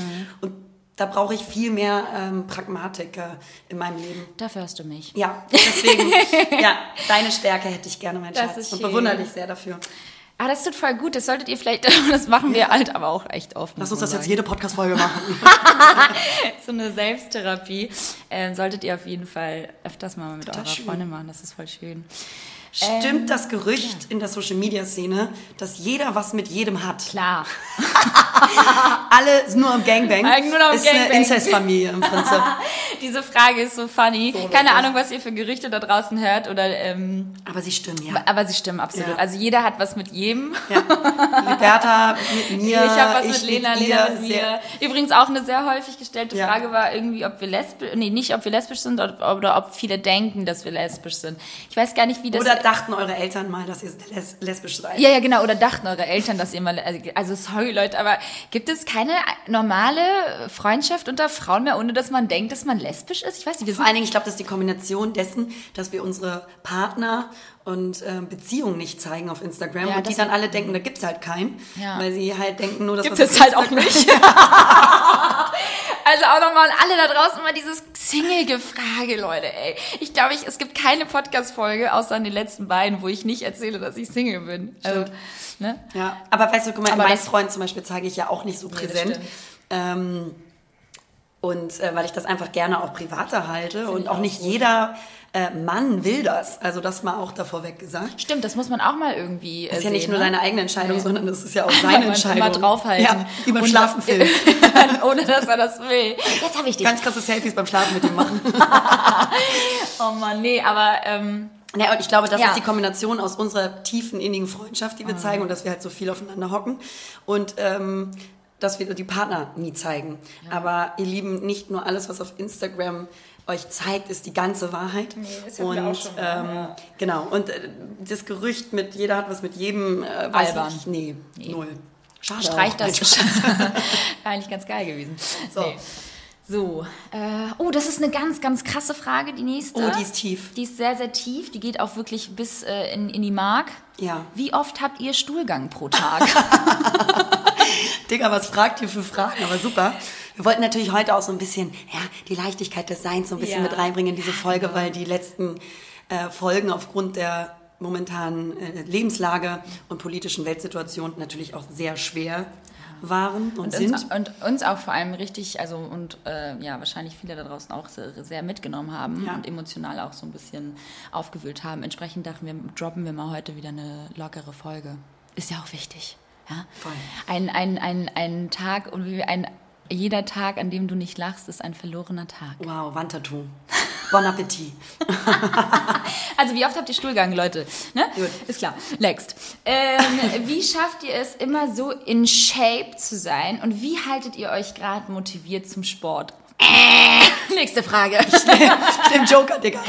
Und da brauche ich viel mehr ähm, Pragmatik äh, in meinem Leben. Dafür hast du mich. Ja, deswegen, ja, deine Stärke hätte ich gerne, mein Das Schatz. Und bewundere dich sehr dafür. Ah, das tut voll gut. Das solltet ihr vielleicht, das machen wir halt aber auch echt oft. Lass uns das jetzt jede Podcast-Folge machen. so eine Selbsttherapie. Ähm, solltet ihr auf jeden Fall öfters mal mit Total eurer schön. Freundin machen. Das ist voll schön. Stimmt das Gerücht in der Social-Media-Szene, dass jeder was mit jedem hat? Klar. Alle nur am Gangbang. Nur noch am ist eine Gangbang. Inzestfamilie im Prinzip. Diese Frage ist so funny. So Keine. Ahnung, was ihr für Gerüchte da draußen hört oder, ähm, Aber sie stimmen, ja. aber sie stimmen absolut. Ja. Also jeder hat was mit jedem. ja. Liberta mit mir. ich habe was ich mit Lena, ihr, Lena mit mir. Übrigens auch eine sehr häufig gestellte Ja. Frage war irgendwie, ob wir lesbisch, nee, nicht ob wir lesbisch sind oder, oder ob viele denken, dass wir lesbisch sind. Ich weiß gar nicht, wie das Oder dachten eure Eltern mal, dass ihr les lesbisch seid? Ja, ja, genau. Oder dachten eure Eltern, dass ihr mal. Also, sorry, Leute, aber gibt es keine normale Freundschaft unter Frauen mehr, ohne dass man denkt, dass man lesbisch ist? Ich weiß nicht, wir Vor allen Dingen, ich glaube, das ist die Kombination dessen, dass wir unsere Partner und ähm, Beziehungen nicht zeigen auf Instagram Ja, und die das- dann alle denken, da gibt's halt keinen, Ja. weil sie halt denken nur, dass Gibt es halt auch nicht. Also auch nochmal an alle da draußen mal dieses Single-Gefrage, Leute, ey. Ich glaube, ich, es gibt keine Podcast-Folge, außer an den letzten beiden, wo ich nicht erzähle, dass ich Single bin. Also, ne? Ja, aber weißt du, guck mal, Aber mein das- Freund zum Beispiel zeige ich ja auch nicht so das präsent. stimmt. ähm, und äh, weil ich das einfach gerne auch privater halte und ich auch auch nicht jeder äh, Mann will das. Also das mal auch davor weg gesagt. Stimmt, das muss man auch mal irgendwie. Das ist ja nicht sehen, nur ne? deine eigene Entscheidung, Nee. sondern das ist ja auch seine Immer Entscheidung. draufhalten. Ja, wie beim Schlafenfilm. Ohne dass er das will. Jetzt habe ich dich. Ganz krasse Selfies beim Schlafen mit ihm machen. Oh Mann, nee, aber ähm, Ja, und ich glaube, das Ja. ist die Kombination aus unserer tiefen, innigen Freundschaft, die wir zeigen und dass wir halt so viel aufeinander hocken und ähm, dass wir die Partner nie zeigen. Aber ihr Lieben, nicht nur alles, was auf Instagram euch zeigt, ist die ganze Wahrheit. Nee, das und wir auch schon mal, ähm, ja. genau. Und äh, das Gerücht mit jeder hat was mit jedem, äh, Albern. ich, nee, null. Schade. streich auch. das. Wäre eigentlich ganz geil gewesen. So. Nee. So, äh, oh, das ist eine ganz, ganz krasse Frage, die nächste. Oh, die ist tief. Die ist sehr, sehr tief. Die geht auch wirklich bis äh, in, in die Mark. Ja. Wie oft habt ihr Stuhlgang pro Tag? Digga, was fragt ihr für Fragen? Aber super. Wir wollten natürlich heute auch so ein bisschen, ja, die Leichtigkeit des Seins so ein bisschen Ja. mit reinbringen in diese Folge, weil die letzten äh, Folgen aufgrund der momentanen äh, Lebenslage und politischen Weltsituation natürlich auch sehr schwer waren und, Und sind. uns, und uns auch vor allem richtig, also und äh, ja, wahrscheinlich viele da draußen auch sehr, sehr mitgenommen haben Ja. und emotional auch so ein bisschen aufgewühlt haben. Entsprechend dachten wir, droppen wir mal heute wieder eine lockere Folge. Ist ja auch wichtig. Ja? Voll. Ein, ein, ein, ein Tag und wie ein jeder Tag, an dem du nicht lachst, ist ein verlorener Tag. Wow, Wandtattoo. Bon Appetit. Also wie oft habt ihr Stuhlgang, Leute? Ne? Gut. Ist klar. Next. Ähm, wie schafft ihr es, immer so in Shape zu sein? Und wie haltet ihr euch gerade motiviert zum Sport? Nächste Frage. Dem Joker, Digga.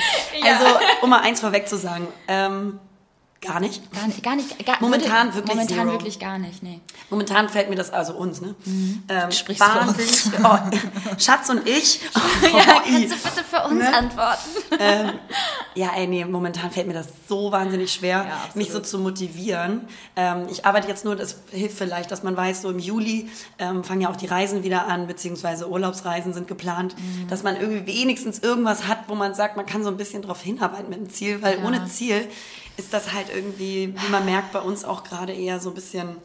Ja. Also, um mal eins vorweg zu sagen, ähm, gar nicht. Gar nicht, gar nicht. Gar, Momentan würde- wirklich Momentan zero. wirklich gar nicht, nee. Momentan fällt mir das, also uns, ne? Ähm, Du sprichst für wahnsinnig. Oh, Schatz und ich. Oh, Ja, kannst du bitte für uns Ne? antworten? Ja, ey, nee, momentan fällt mir das so wahnsinnig schwer, Ja, mich so zu motivieren. Ähm, ich arbeite jetzt nur, das hilft vielleicht, dass man weiß, so im Juli ähm, fangen ja auch die Reisen wieder an, beziehungsweise Urlaubsreisen sind geplant, Mhm. dass man irgendwie wenigstens irgendwas hat, wo man sagt, man kann so ein bisschen drauf hinarbeiten mit dem Ziel, weil Ja. ohne Ziel ist das halt irgendwie, wie man merkt, bei uns auch gerade eher so ein bisschen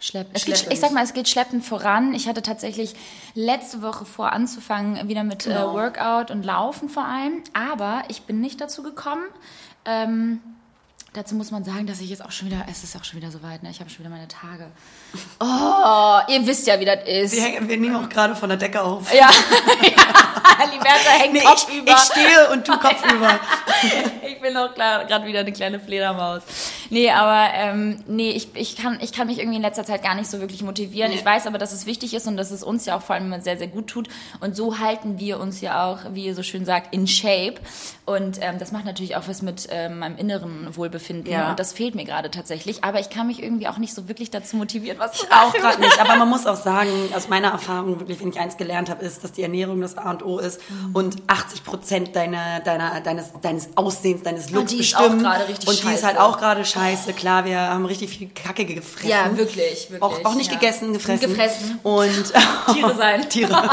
Schlepp. Es geht, Schleppend. ich sag mal, es geht schleppend voran. Ich hatte tatsächlich letzte Woche vor anzufangen, wieder mit Genau. äh, Workout und Laufen vor allem. Aber ich bin nicht dazu gekommen. Ähm, Dazu muss man sagen, dass ich jetzt auch schon wieder, es ist auch schon wieder so weit, ne? Ich habe schon wieder meine Tage. Oh, ihr wisst ja, wie das ist. Wir, wir nehmen auch gerade von der Decke auf. Ja, ja. Liberta hängt Nee, Kopf ich, über. ich stehe und du Kopf über. Ich bin auch gerade wieder eine kleine Fledermaus. Nee, aber ähm, nee, ich, ich, kann, ich kann mich irgendwie in letzter Zeit gar nicht so wirklich motivieren. Ich weiß aber, dass es wichtig ist und dass es uns ja auch vor allem sehr, sehr gut tut. Und so halten wir uns ja auch, wie ihr so schön sagt, in Shape. Und ähm, das macht natürlich auch was mit ähm, meinem inneren Wohlbefinden. Ja. Und das fehlt mir gerade tatsächlich. Aber ich kann mich irgendwie auch nicht so wirklich dazu motivieren, was zu Auch machen. gerade nicht. Aber man muss auch sagen, aus meiner Erfahrung, wirklich, wenn ich eins gelernt habe, ist, dass die Ernährung das A und O ist Mhm. und 80 Prozent deiner, deiner, deines, deines Aussehens, deines Looks die ist auch bestimmen. gerade richtig Und die ist scheiße. halt auch gerade scheiße. Klar, wir haben richtig viel Kacke gefressen. Ja, wirklich, wirklich. Auch, auch nicht ja. gegessen, gefressen. Gefressen. Und Tiere sein. Tiere.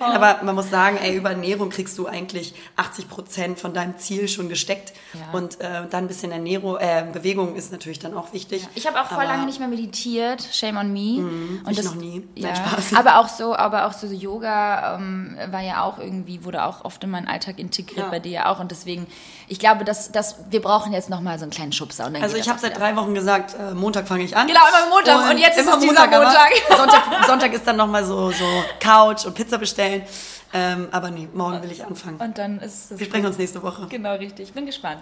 Aber man muss sagen, ey, über Ernährung kriegst du eigentlich 80 Prozent von deinem Ziel schon gesteckt. Ja. Und äh, dann ein bisschen Ernährung, äh, Bewegung ist natürlich dann auch wichtig. Ich habe auch voll Aber- lange nicht mehr meditiert, shame on me. und ich noch nie. Ja, Spaß. aber auch so, aber auch so Yoga ähm, war ja auch irgendwie wurde auch oft in meinen Alltag integriert, Ja. bei dir ja auch und deswegen, ich glaube, dass, dass wir brauchen jetzt noch mal so einen kleinen Schubser. Und dann Also ich das habe seit drei Wochen gesagt, äh, Montag fange ich an. Genau, immer Montag. Und jetzt ist es aber Montag. Sonntag, Sonntag ist dann nochmal so, so Couch und Pizza bestellen. Ähm, aber nee, morgen will ich anfangen. Und dann ist es Wir sprechen uns nächste Woche. genau richtig. Ich bin gespannt.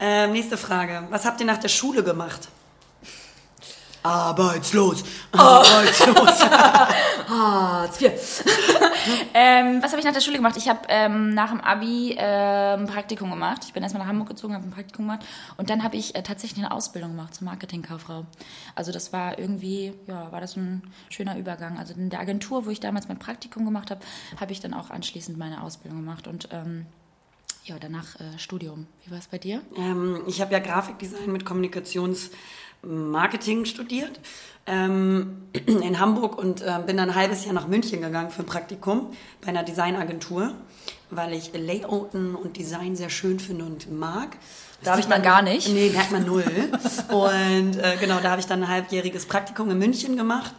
Ähm, nächste Frage. Was habt ihr nach der Schule gemacht? Arbeitslos. Oh. Arbeitslos. Hartz IV. ähm, was habe ich nach der Schule gemacht? Ich habe ähm, nach dem Abi ähm, ein Praktikum gemacht. Ich bin erstmal nach Hamburg gezogen, habe ein Praktikum gemacht und dann habe ich äh, tatsächlich eine Ausbildung gemacht zur Marketingkauffrau. Also das war irgendwie, ja, war das ein schöner Übergang. Also in der Agentur, wo ich damals mein Praktikum gemacht habe, habe ich dann auch anschließend meine Ausbildung gemacht und ähm, ja, danach äh, Studium. Wie war es bei dir? Ähm, ich habe ja Grafikdesign mit Kommunikationsmarketing studiert ähm, in Hamburg und ähm, bin dann ein halbes Jahr nach München gegangen für ein Praktikum bei einer Designagentur, weil ich Layouten und Design sehr schön finde und mag. Da hab sieht man gar nicht. Nee, merkt man null. und äh, genau, da habe ich dann ein halbjähriges Praktikum in München gemacht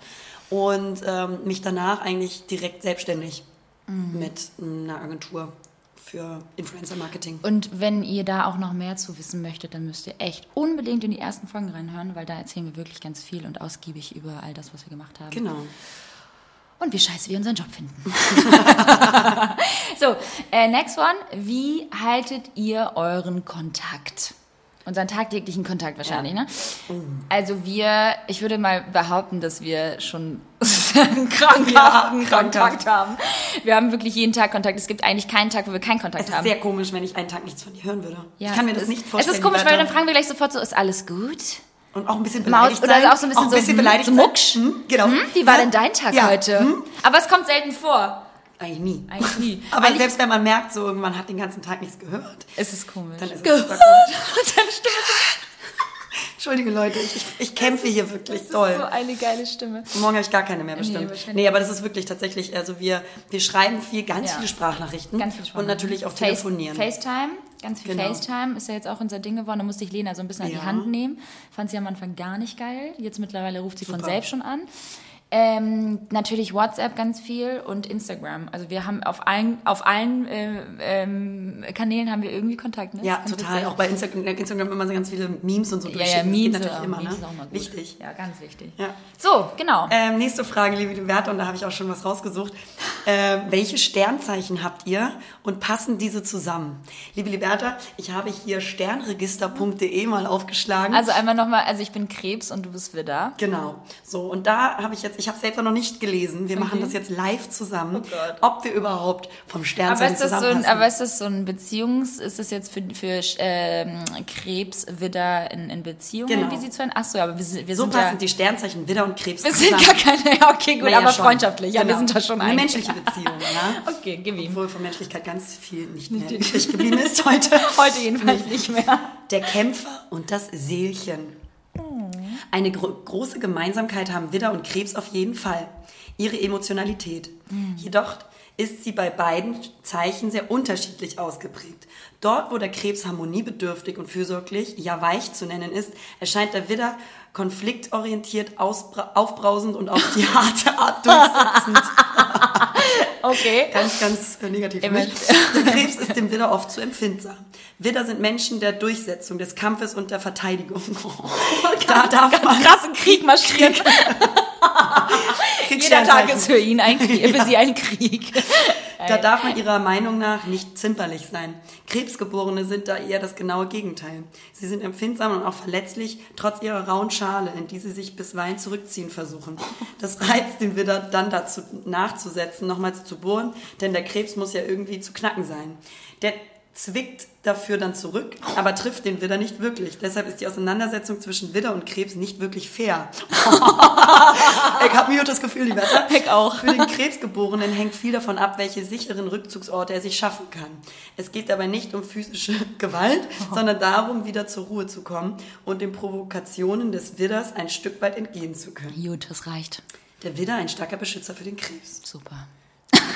und ähm, mich danach eigentlich direkt selbstständig Mhm. mit einer Agentur für Influencer Marketing. Und wenn ihr da auch noch mehr zu wissen möchtet, dann müsst ihr echt unbedingt in die ersten Folgen reinhören, weil da erzählen wir wirklich ganz viel und ausgiebig über all das, was wir gemacht haben. Genau. Und wie scheiße wir unseren Job finden. so, äh, next one. Wie haltet ihr euren Kontakt? Unseren tagtäglichen Kontakt wahrscheinlich, ne? Also wir, ich würde mal behaupten, dass wir schon krankhaften Ja, Kontakt krankhaft. haben. Wir haben wirklich jeden Tag Kontakt. Es gibt eigentlich keinen Tag, wo wir keinen Kontakt Es ist haben. sehr komisch, wenn ich einen Tag nichts von dir hören würde. Ja, ich kann mir es das ist- nicht vorstellen. Es ist komisch, weil dann fragen wir gleich sofort so, ist alles gut? Und auch ein bisschen Maus beleidigt oder sein. auch so ein bisschen auch ein so, bisschen hm, beleidigt so mucksch. Hm, genau. Hm, wie war Ja. denn dein Tag Ja. heute? Hm? Aber es kommt selten vor. Eigentlich nie. Eigentlich nie. Aber Eigentlich selbst wenn man merkt, so irgendwann hat den ganzen Tag nichts gehört, ist es komisch. dann ist es Gehört. komisch. Und dann stimmt Entschuldige Leute, ich, ich, ich kämpfe hier wirklich es. doll. So eine geile Stimme. Morgen habe ich gar keine mehr bestimmt. wahrscheinlich. Nee, aber das ist wirklich tatsächlich, also wir, wir schreiben viel, ganz Ja. viele Sprachnachrichten. Ganz viel Spaß. Und natürlich auch Face- telefonieren. FaceTime, ganz viel Genau. FaceTime ist ja jetzt auch unser Ding geworden. Da musste ich Lena so ein bisschen an Ja. die Hand nehmen. Fand sie am Anfang gar nicht geil. Jetzt mittlerweile ruft sie von Super. selbst schon an. Ähm, natürlich WhatsApp ganz viel und Instagram. Also wir haben auf allen, auf allen äh, ähm, Kanälen haben wir irgendwie Kontakt. Ne? Ja, total. Auch bei Instagram, Instagram immer so ganz viele Memes und so Ja, ja, Memes, natürlich auch, immer, Memes ne? auch mal gut. Wichtig. Ja, ganz wichtig. Ja. So, genau. Ähm, nächste Frage, liebe Liberta, und da habe ich auch schon was rausgesucht. Ähm, welche Sternzeichen habt ihr und passen diese zusammen? Liebe Liberta, ich habe hier sternregister.de mal aufgeschlagen. Also einmal nochmal, also ich bin Krebs und du bist Widder. Genau. So, und da habe ich jetzt, ich habe selber noch nicht gelesen. Wir machen das jetzt live zusammen, Oh ob wir überhaupt vom Aber Sternzeichen ist, das so ein, zusammenpassen. aber ist das so ein Beziehungs... Ist das jetzt für, für ähm, Krebs, Widder in, in Beziehungen, Genau. wie sie zu Ach so, aber wir, sind- wir so sind passen ja... die Sternzeichen Widder und Krebs Wir sind zusammen. gar keine... Okay, gut, Naja, aber schon. freundschaftlich. Ja, wir Genau. sind da schon Eine ein. menschliche Beziehung, ja. Okay, gib ihm. Obwohl von Menschlichkeit ganz viel nicht mehr übrig geblieben ist heute. Heute jedenfalls nicht mehr. Der Kämpfer und das Seelchen. Eine gro große Gemeinsamkeit haben Widder und Krebs auf jeden Fall. Ihre Emotionalität. Jedoch ist sie bei beiden Zeichen sehr unterschiedlich ausgeprägt. Dort, wo der Krebs harmoniebedürftig und fürsorglich, ja weich zu nennen ist, erscheint der Widder konfliktorientiert, aufbrausend und auf die harte Art durchsetzend. Okay. Ganz, ganz äh, negativ. mich. Der Krebs ist dem Widder oft zu empfindsam. Widder sind Menschen der Durchsetzung, des Kampfes und der Verteidigung. da darf man Krassen Krieg marschiert. Jeder Tag ist für ihn ein Krieg, für sie ein Krieg. Da darf man ihrer Meinung nach nicht zimperlich sein. Krebsgeborene sind da eher das genaue Gegenteil. Sie sind empfindsam und auch verletzlich, trotz ihrer rauen Schale, in die sie sich bisweilen zurückziehen versuchen. Das reizt den Widder dann dazu nachzusetzen, nochmals zu bohren, denn der Krebs muss ja irgendwie zu knacken sein. Der zwickt dafür dann zurück, aber trifft den Widder nicht wirklich. Deshalb ist die Auseinandersetzung zwischen Widder und Krebs nicht wirklich fair. ich habe mir das Gefühl, die Wetter. Ich auch. Für den Krebsgeborenen hängt viel davon ab, welche sicheren Rückzugsorte er sich schaffen kann. Es geht dabei nicht um physische Gewalt, sondern darum, wieder zur Ruhe zu kommen und den Provokationen des Widders ein Stück weit entgehen zu können. Gut, das reicht. Der Widder ein starker Beschützer für den Krebs. Super.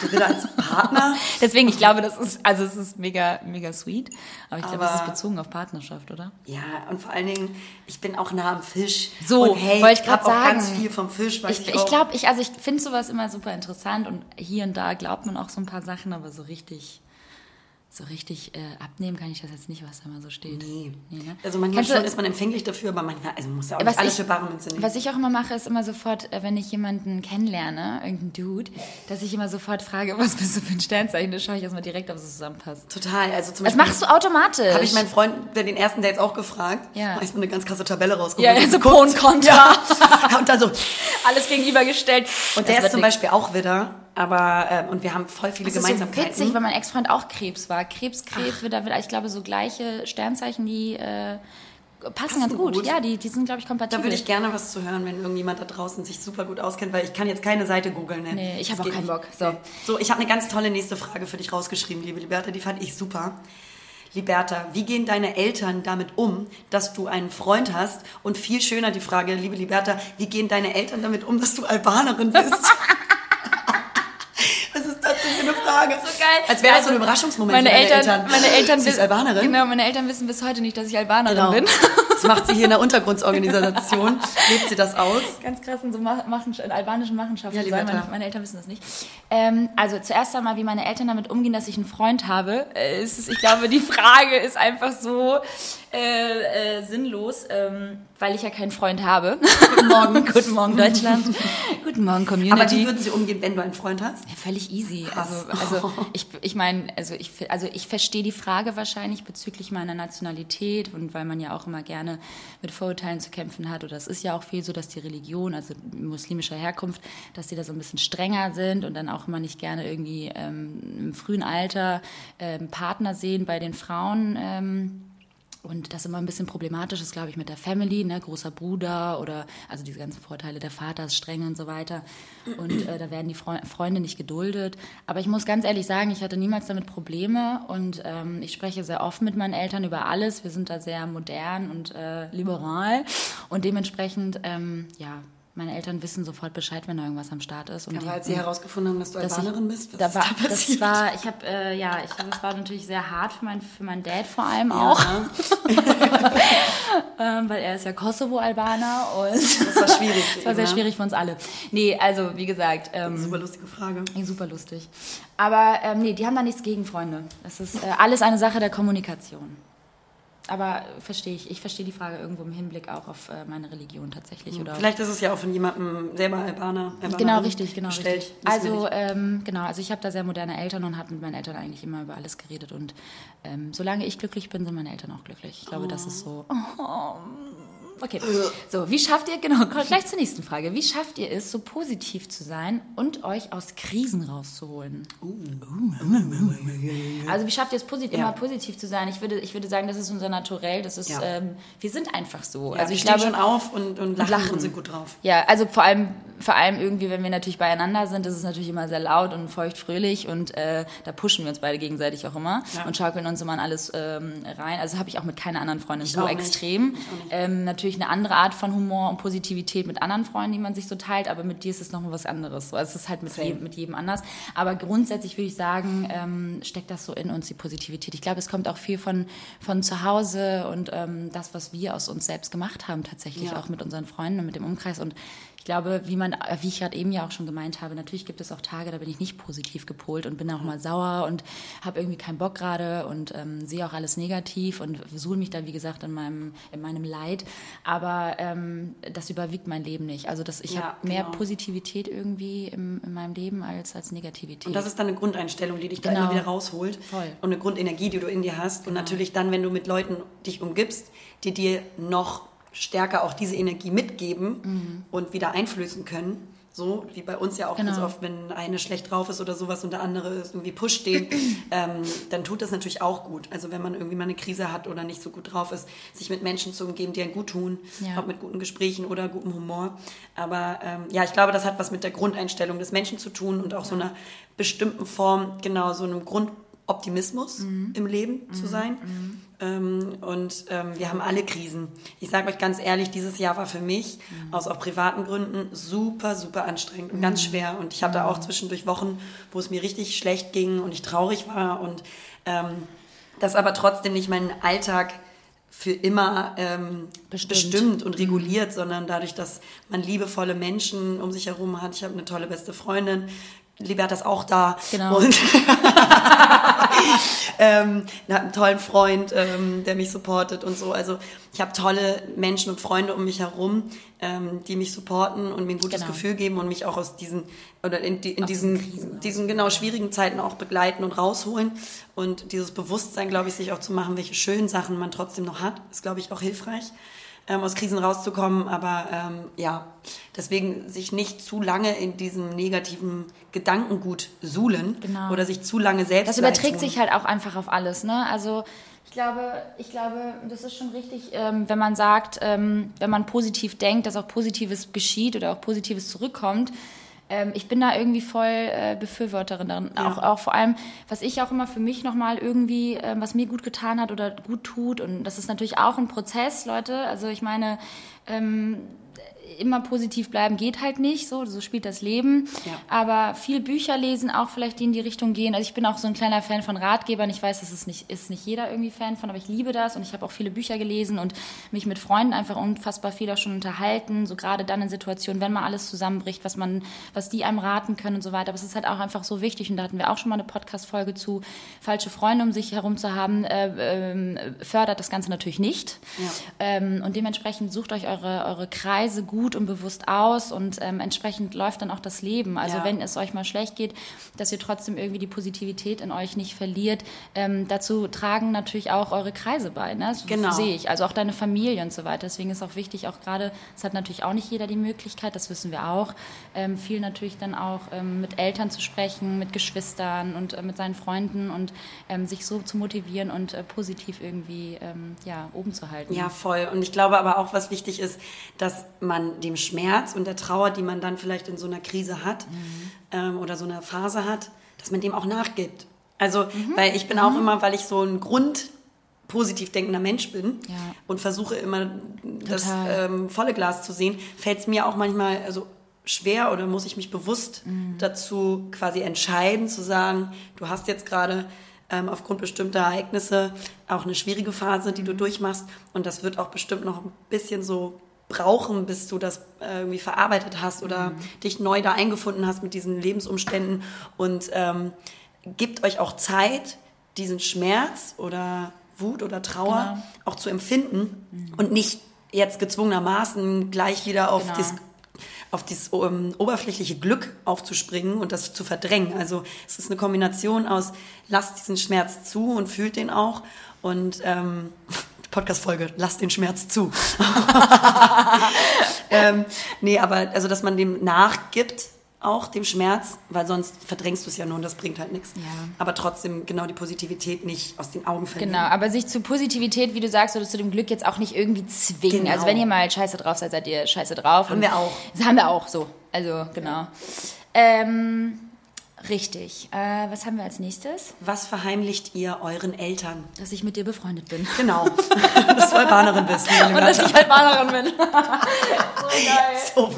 Der Widder als Partner. Deswegen, ich glaube, das ist, also es ist mega, mega sweet. Aber ich glaube, es ist bezogen auf Partnerschaft, oder? Ja, und vor allen Dingen, ich bin auch nah am Fisch. So, und hey, wollte ich auch sagen. ganz viel vom Fisch. Ich, ich, ich glaube, ich, also ich finde sowas immer super interessant und hier und da glaubt man auch so ein paar Sachen, aber so richtig, so richtig äh, abnehmen kann ich das jetzt nicht, was da mal so steht. Nee. ne? Also manchmal schon ist man empfänglich dafür, aber manchmal, also muss ja auch alles für bare Münze nehmen. Was ich auch immer mache, ist immer sofort, äh, wenn ich jemanden kennenlerne, irgendeinen Dude, dass ich immer sofort frage, was bist du für ein Sternzeichen? Da schaue ich erstmal direkt, ob es zusammenpasst. Total. Also zum Das Beispiel machst du automatisch. habe ich meinen Freund bei den ersten Dates auch gefragt. Ja. Habe ich mir eine ganz krasse Tabelle rausgeholt. ja, so. Pro und Contra. Ja. und dann so. Alles gegenübergestellt. Und Das der ist zum nix. Beispiel auch Widder, aber ähm, und wir haben voll viele Das ist so Gemeinsamkeiten. witzig, weil mein Ex-Freund auch Krebs war. Krebs, Krebs, wird ich glaube, so gleiche Sternzeichen, die äh, passen, ganz gut. gut. Ja, die, die sind, glaube ich, kompatibel. da würde ich gerne was zu hören, wenn irgendjemand da draußen sich super gut auskennt, weil ich kann jetzt keine Seite googeln. Ne? Nee, ich habe auch keinen. Bock. So. So, ich habe eine ganz tolle nächste Frage für dich rausgeschrieben, liebe Liberta, die fand ich super. Liberta, wie gehen deine Eltern damit um, dass du einen Freund hast? Und viel schöner die Frage, liebe Liberta, wie gehen deine Eltern damit um, dass du Albanerin bist? Was ist das denn für eine Frage? So geil. Als wäre das so ein Also, Überraschungsmoment meine für Eltern, Eltern. Meine Eltern Sie ist wissen- Albanerin? Genau, meine Eltern wissen bis heute nicht, dass ich Albanerin Genau. bin. Das macht sie hier in der Untergrundsorganisation. Lebt sie das aus? Ganz krass in so Ma- Machen, in albanischen Machenschaften. Ja, meine, meine Eltern wissen das nicht. Ähm, also zuerst einmal, wie meine Eltern damit umgehen, dass ich einen Freund habe, äh, ist es, ich glaube, die Frage ist einfach so äh, äh, sinnlos, ähm, weil ich ja keinen Freund habe. Guten Morgen. Guten Morgen, Deutschland. Guten Morgen, Community. Aber wie würden sie umgehen, wenn du einen Freund hast? Ja, völlig easy. Krass. Also, also ich, ich meine, also ich, also ich verstehe die Frage wahrscheinlich bezüglich meiner Nationalität und weil man ja auch immer gerne mit Vorurteilen zu kämpfen hat. Oder es ist ja auch viel so, dass die Religion, also muslimischer Herkunft, dass die da so ein bisschen strenger sind und dann auch immer nicht gerne irgendwie ähm, im frühen Alter ähm, Partner sehen bei den Frauen. Ähm, und das immer ein bisschen problematisch ist, glaube ich, mit der Family, ne, großer Bruder oder also diese ganzen Vorteile, der Vater ist streng und so weiter. Und äh, da werden die Freu Freunde nicht geduldet. Aber ich muss ganz ehrlich sagen, ich hatte niemals damit Probleme und ähm, ich spreche sehr offen mit meinen Eltern über alles. Wir sind da sehr modern und äh, liberal und dementsprechend, ähm, ja, meine Eltern wissen sofort Bescheid, wenn da irgendwas am Start ist. Und Aber die- als sie herausgefunden haben, dass du Albanerin bist, was da war, da das passiert? war, ich habe, äh, ja, ich, das war natürlich sehr hart für, mein, für meinen Dad vor allem auch, ähm, weil er ist ja Kosovo-Albaner und das war schwierig. das war sehr ne? schwierig für uns alle. Nee, also wie gesagt, ähm, Super lustige Frage. super lustig. Aber ähm, nee, die haben da nichts gegen Freunde. Das ist äh, alles eine Sache der Kommunikation. Aber verstehe ich. Ich verstehe die Frage irgendwo im Hinblick auch auf äh, meine Religion tatsächlich. Oder Vielleicht ist es ja auch von jemandem selber Albaner. Albanerin Genau, richtig, genau. gestellt. Richtig. Also, ähm, genau, also ich habe da sehr moderne Eltern und habe mit meinen Eltern eigentlich immer über alles geredet. Und ähm, solange ich glücklich bin, sind meine Eltern auch glücklich. Ich glaube, das ist so. Oh, okay. So, wie schafft ihr, genau, gleich zur nächsten Frage. Wie schafft ihr es, so positiv zu sein und euch aus Krisen rauszuholen? Also, wie schafft ihr es, posit Ja. immer positiv zu sein? Ich würde, ich würde sagen, das ist unser Naturell. Das ist, Ja. ähm, wir sind einfach so. ja, also, wir ich stehen glaube, schon auf und, und, lachen, lachen. und sind gut drauf. ja, also vor allem, vor allem irgendwie, wenn wir natürlich beieinander sind, ist es natürlich immer sehr laut und feucht-fröhlich und äh, da pushen wir uns beide gegenseitig auch immer Ja. und schaukeln uns immer in alles ähm, rein. Also habe ich auch mit keiner anderen Freundin Ich so extrem. Ähm, natürlich eine andere Art von Humor und Positivität mit anderen Freunden, die man sich so teilt, aber mit dir ist es nochmal was anderes. So, es ist halt mit, jedem, mit jedem anders. Aber grundsätzlich würde ich sagen, ähm, steckt das so in uns, die Positivität. Ich glaube, es kommt auch viel von, von zu Hause und ähm, das, was wir aus uns selbst gemacht haben, tatsächlich Ja. auch mit unseren Freunden und mit dem Umkreis. Und ich glaube, wie man, wie ich gerade eben ja auch schon gemeint habe, natürlich gibt es auch Tage, da bin ich nicht positiv gepolt und bin auch mal sauer und habe irgendwie keinen Bock gerade und ähm, sehe auch alles negativ und suhle mich da, wie gesagt, in meinem, in meinem Leid. Aber ähm, das überwiegt mein Leben nicht. Also das, ich Ja, habe mehr genau. Positivität irgendwie im, in meinem Leben als, als Negativität. Und das ist dann eine Grundeinstellung, die dich da Genau. immer wieder rausholt. Voll. Genau. Und eine Grundenergie, die du in dir hast. Und natürlich dann, wenn du mit Leuten dich umgibst, die dir noch stärker auch diese Energie mitgeben und wieder einflößen können. So wie bei uns ja auch ganz Mhm. Genau. oft, wenn eine schlecht drauf ist oder sowas und der andere ist irgendwie pusht den, ähm, dann tut das natürlich auch gut. Also wenn man irgendwie mal eine Krise hat oder nicht so gut drauf ist, sich mit Menschen zu umgeben, die einen gut tun, Ja. ob mit guten Gesprächen oder gutem Humor. Aber ähm, ja, ich glaube, das hat was mit der Grundeinstellung des Menschen zu tun und auch so einer bestimmten Form, genau, so einem Grundoptimismus im Leben zu sein. Ähm, und ähm, wir haben alle Krisen. Ich sage euch ganz ehrlich, dieses Jahr war für mich aus auch privaten Gründen super, super anstrengend und ganz schwer. Und ich hatte auch zwischendurch Wochen, wo es mir richtig schlecht ging und ich traurig war und ähm, das aber trotzdem nicht meinen Alltag für immer ähm, Bestimmt. bestimmt. und reguliert, sondern dadurch, dass man liebevolle Menschen um sich herum hat. Ich habe eine tolle beste Freundin. Liberta ist auch da. Genau. Und ähm, habe einen tollen Freund, ähm, der mich supportet und so. Also ich habe tolle Menschen und Freunde um mich herum, ähm, die mich supporten und mir ein gutes Genau. Gefühl geben und mich auch aus diesen oder in, in diesen, diesen diesen genau schwierigen Zeiten auch begleiten und rausholen. Und dieses Bewusstsein, glaube ich, sich auch zu machen, welche schönen Sachen man trotzdem noch hat, ist, glaube ich, auch hilfreich. Ähm, aus Krisen rauszukommen, aber ähm, ja, deswegen sich nicht zu lange in diesem negativen Gedankengut suhlen Genau. oder sich zu lange selbst Das überträgt sich halt auch einfach auf alles, ne? Also ich glaube, ich glaube, das ist schon richtig, ähm, wenn man sagt, ähm, wenn man positiv denkt, dass auch Positives geschieht oder auch Positives zurückkommt. Ähm, ich bin da irgendwie voll äh, Befürworterin darin. Auch, auch vor allem, was ich auch immer für mich nochmal irgendwie, ähm, was mir gut getan hat oder gut tut. Und das ist natürlich auch ein Prozess, Leute. Also ich meine, ähm, immer positiv bleiben geht halt nicht, so, so spielt das Leben. Ja. Aber viel Bücher lesen, auch vielleicht die in die Richtung gehen. Also ich bin auch so ein kleiner Fan von Ratgebern. Ich weiß, das ist nicht, ist nicht jeder irgendwie Fan von, aber ich liebe das und ich habe auch viele Bücher gelesen und mich mit Freunden einfach unfassbar viel auch schon unterhalten. So gerade dann in Situationen, wenn mal alles zusammenbricht, was man, was die einem raten können und so weiter. Aber es ist halt auch einfach so wichtig und da hatten wir auch schon mal eine Podcast-Folge zu, falsche Freunde um sich herum zu haben, äh, ähm, fördert das Ganze natürlich nicht. Ja. Ähm, und dementsprechend sucht euch eure, eure Kreise gut und bewusst aus und ähm, entsprechend läuft dann auch das Leben. Also Ja. wenn es euch mal schlecht geht, dass ihr trotzdem irgendwie die Positivität in euch nicht verliert. Ähm, dazu tragen natürlich auch eure Kreise bei. Ne? Das Genau. sehe ich. Also auch deine Familie und so weiter. Deswegen ist auch wichtig, auch gerade, es hat natürlich auch nicht jeder die Möglichkeit, das wissen wir auch, ähm, viel natürlich dann auch ähm, mit Eltern zu sprechen, mit Geschwistern und äh, mit seinen Freunden und ähm, sich so zu motivieren und äh, positiv irgendwie ähm, ja, oben zu halten. Ja, voll. Und ich glaube aber auch, was wichtig ist, dass man dem Schmerz und der Trauer, die man dann vielleicht in so einer Krise hat ähm, oder so einer Phase hat, dass man dem auch nachgibt. Also, weil ich bin auch immer, weil ich so ein Grund positiv denkender Mensch bin Ja. und versuche immer das Total. ähm, volle Glas zu sehen, fällt es mir auch manchmal also schwer oder muss ich mich bewusst dazu quasi entscheiden zu sagen, du hast jetzt gerade ähm, aufgrund bestimmter Ereignisse auch eine schwierige Phase, die du durchmachst und das wird auch bestimmt noch ein bisschen so brauchen, bis du das äh, irgendwie verarbeitet hast oder dich neu da eingefunden hast mit diesen Lebensumständen und ähm, gebt euch auch Zeit, diesen Schmerz oder Wut oder Trauer Genau. auch zu empfinden und nicht jetzt gezwungenermaßen gleich wieder auf Genau. das auf dieses um, oberflächliche Glück aufzuspringen und das zu verdrängen. Also es ist eine Kombination aus, lasst diesen Schmerz zu und fühlt den auch und ähm, Podcast-Folge, lasst den Schmerz zu. ähm, nee, aber also, dass man dem nachgibt, auch dem Schmerz, weil sonst verdrängst du es ja nur und das bringt halt nichts. Ja. Aber trotzdem genau die Positivität nicht aus den Augen verlieren. Genau, aber sich zu Positivität, wie du sagst, oder zu dem Glück jetzt auch nicht irgendwie zwingen. Genau. Also wenn ihr mal scheiße drauf seid, seid ihr scheiße drauf. Haben Und wir auch. Das haben wir auch so. Also, genau. Ähm, Richtig. Äh, was haben wir als nächstes? Was verheimlicht ihr euren Eltern? Dass ich mit dir befreundet bin. Genau. dass du Albanerin bist. Und dass ich Albanerin bin. so geil. So.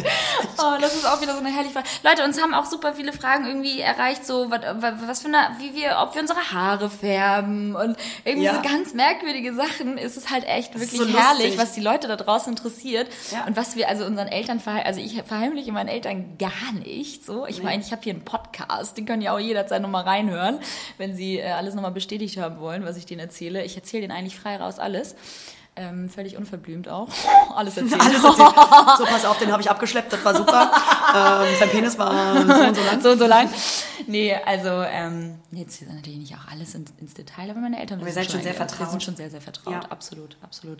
Oh, das ist auch wieder so eine herrliche Frage. Leute, uns haben auch super viele Fragen irgendwie erreicht, so was, was für eine, wie wir, ob wir unsere Haare färben und irgendwie Ja. so ganz merkwürdige Sachen. Es ist halt echt wirklich so herrlich, was die Leute da draußen interessiert Ja. und was wir also unseren Eltern verheimlichen. Also ich verheimliche meinen Eltern gar nicht. So, ich meine, ich habe hier einen Podcast, den können ja auch jederzeit nochmal reinhören, wenn sie äh, alles nochmal bestätigt haben wollen, was ich denen erzähle. Ich erzähle denen eigentlich frei raus alles. Ähm, völlig unverblümt auch. Alles erzählen. Alles erzählt. So, pass auf, den habe ich abgeschleppt, das war super. ähm, sein Penis war so und so lang. so und so lang. Nee, also, ähm, jetzt natürlich nicht auch alles in, ins Detail, aber meine Eltern Wir wissen seid schon sehr Wir vertraut. sind schon sehr, sehr vertraut. Ja. Absolut, absolut.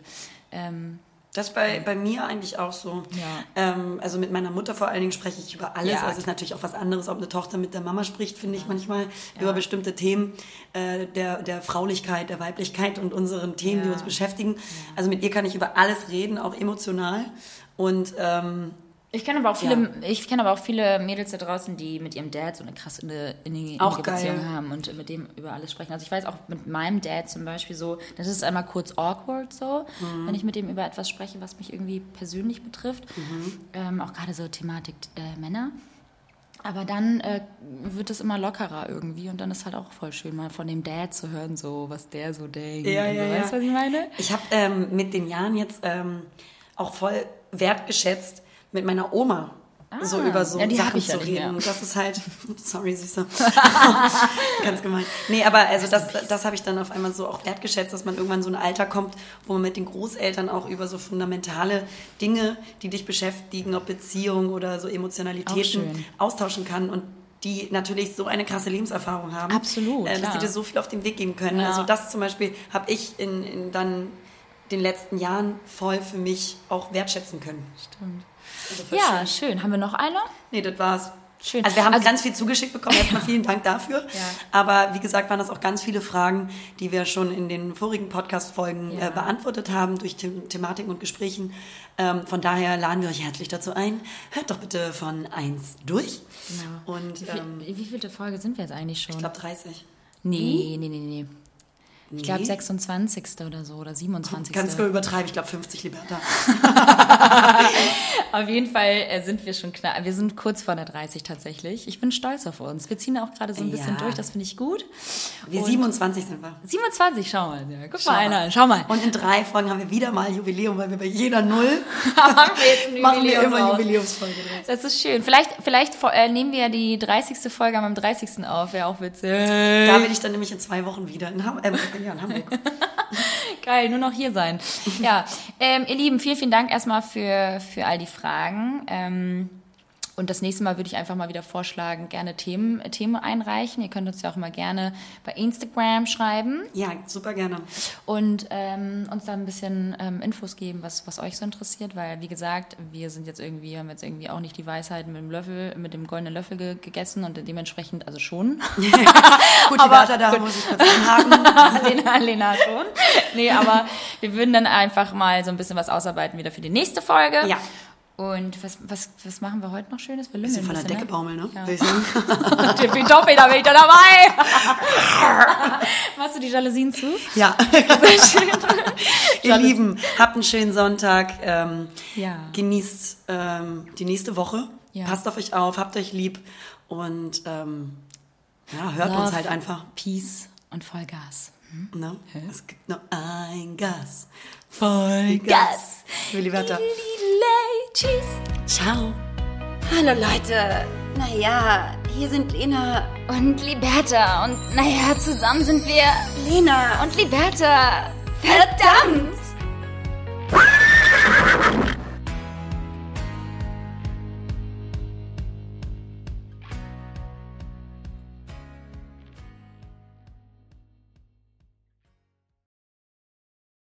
Ähm, Das ist bei, bei mir eigentlich auch so. Ja. Ähm, also mit meiner Mutter vor allen Dingen spreche ich über alles. Ja. Also es ist natürlich auch was anderes, ob eine Tochter mit der Mama spricht, finde ich manchmal, über bestimmte Themen äh, der, der Fraulichkeit, der Weiblichkeit und unseren Themen, die Ja. uns beschäftigen. Also mit ihr kann ich über alles reden, auch emotional. Und ähm, ich kenne aber auch viele, ich kenne aber auch viele Mädels da draußen, die mit ihrem Dad so eine krasse innige, innige Auch Beziehung haben und mit dem über alles sprechen. Also ich weiß auch mit meinem Dad zum Beispiel so, das ist einmal kurz awkward so, Mhm. wenn ich mit dem über etwas spreche, was mich irgendwie persönlich betrifft. Mhm. Ähm, auch gerade so Thematik äh, Männer. Aber dann äh, wird es immer lockerer irgendwie und dann ist halt auch voll schön, mal von dem Dad zu hören, so was der so denkt. Ja, und ja, so. ja. Weißt du, was ich meine? Ich habe ähm, mit den Jahren jetzt ähm, auch voll wertgeschätzt, mit meiner Oma so über so Ah. Ja, Sachen ja zu nicht reden. das ist halt, sorry, Süße. Ganz gemein. Nee, aber also das, das habe ich dann auf einmal so auch wertgeschätzt, dass man irgendwann so ein Alter kommt, wo man mit den Großeltern auch über so fundamentale Dinge, die dich beschäftigen, ob Beziehung oder so Emotionalitäten, austauschen kann. Und die natürlich so eine krasse Lebenserfahrung haben. Absolut, Äh, dass die dir so viel auf den Weg geben können. Ja. Also das zum Beispiel habe ich in, in dann den letzten Jahren voll für mich auch wertschätzen können. Stimmt. Also Ja, schön. schön. Haben wir noch eine? Nee, das war's. Schön. Also wir haben Also- ganz viel zugeschickt bekommen. Erstmal vielen Dank dafür. Ja. Aber wie gesagt, waren das auch ganz viele Fragen, die wir schon in den vorigen Podcast-Folgen Ja. äh, beantwortet haben durch The Thematiken und Gesprächen. Ähm, von daher laden wir euch herzlich dazu ein. Hört doch bitte von eins durch. Genau. Und Wie, viel, ähm, wie vielte Folge sind wir jetzt eigentlich schon? ich glaube 30. nee, nee, nee, nee. Ich glaube Nee. 26. oder so oder 27. Ganz genau übertreiben. Ich glaube 50 Liberta. Auf jeden Fall äh, sind wir schon knapp. Wir sind kurz vor der 30 tatsächlich. Ich bin stolz auf uns. Wir ziehen auch gerade so ein bisschen Ja. durch. Das finde ich gut. Wir Und- 27 sind wir. 27, schau mal. Ja, guck Schau mal einer. Schau mal. Und in drei Folgen haben wir wieder mal Jubiläum, weil wir bei jeder Null machen wir jetzt ein machen wir immer raus. Jubiläumsfolge draus. Das ist schön. Vielleicht, vielleicht äh, nehmen wir ja die 30. Folge am 30. auf. Wäre auch witzig. Da bin ich dann nämlich in zwei Wochen wieder in, Ham äh, ja, in Hamburg. Geil, nur noch hier sein. Ja, ähm, ihr Lieben, vielen, vielen Dank erstmal für, für all die Fragen. Ähm, und das nächste Mal würde ich einfach mal wieder vorschlagen, gerne Themen, Themen einreichen. Ihr könnt uns ja auch immer gerne bei Instagram schreiben Ja, super gerne. und ähm, uns da ein bisschen ähm, Infos geben, was, was euch so interessiert, weil wie gesagt, wir sind jetzt irgendwie, haben jetzt irgendwie auch nicht die Weisheit mit dem Löffel, mit dem goldenen Löffel ge gegessen und dementsprechend, also schon. Gut, die Warte, da muss ich kurz anhaken. Lena, Lena schon. Nee, aber wir würden dann einfach mal so ein bisschen was ausarbeiten wieder für die nächste Folge. Ja. Und was, was, was machen wir heute noch Schönes? Wir Bisschen lümmeln von der ein Decke baumeln, ne? Ja. Ich. Tippitoppi, da bin ich da dabei. Machst du die Jalousien zu? Ja. Sehr schön. Ihr Lieben, habt einen schönen Sonntag. Ähm, Ja. Genießt ähm, die nächste Woche. Ja. Passt auf euch auf, habt euch lieb und ähm, ja, hört uns Love, halt einfach. Peace und Vollgas. Ne? Es gibt nur ein Gas. Vollgas. Gas. Willi Werther. Tschüss. Ciao. Hallo Leute. Naja, hier sind Lena Und Liberta. Und naja, zusammen sind wir Lena und Liberta. Verdammt!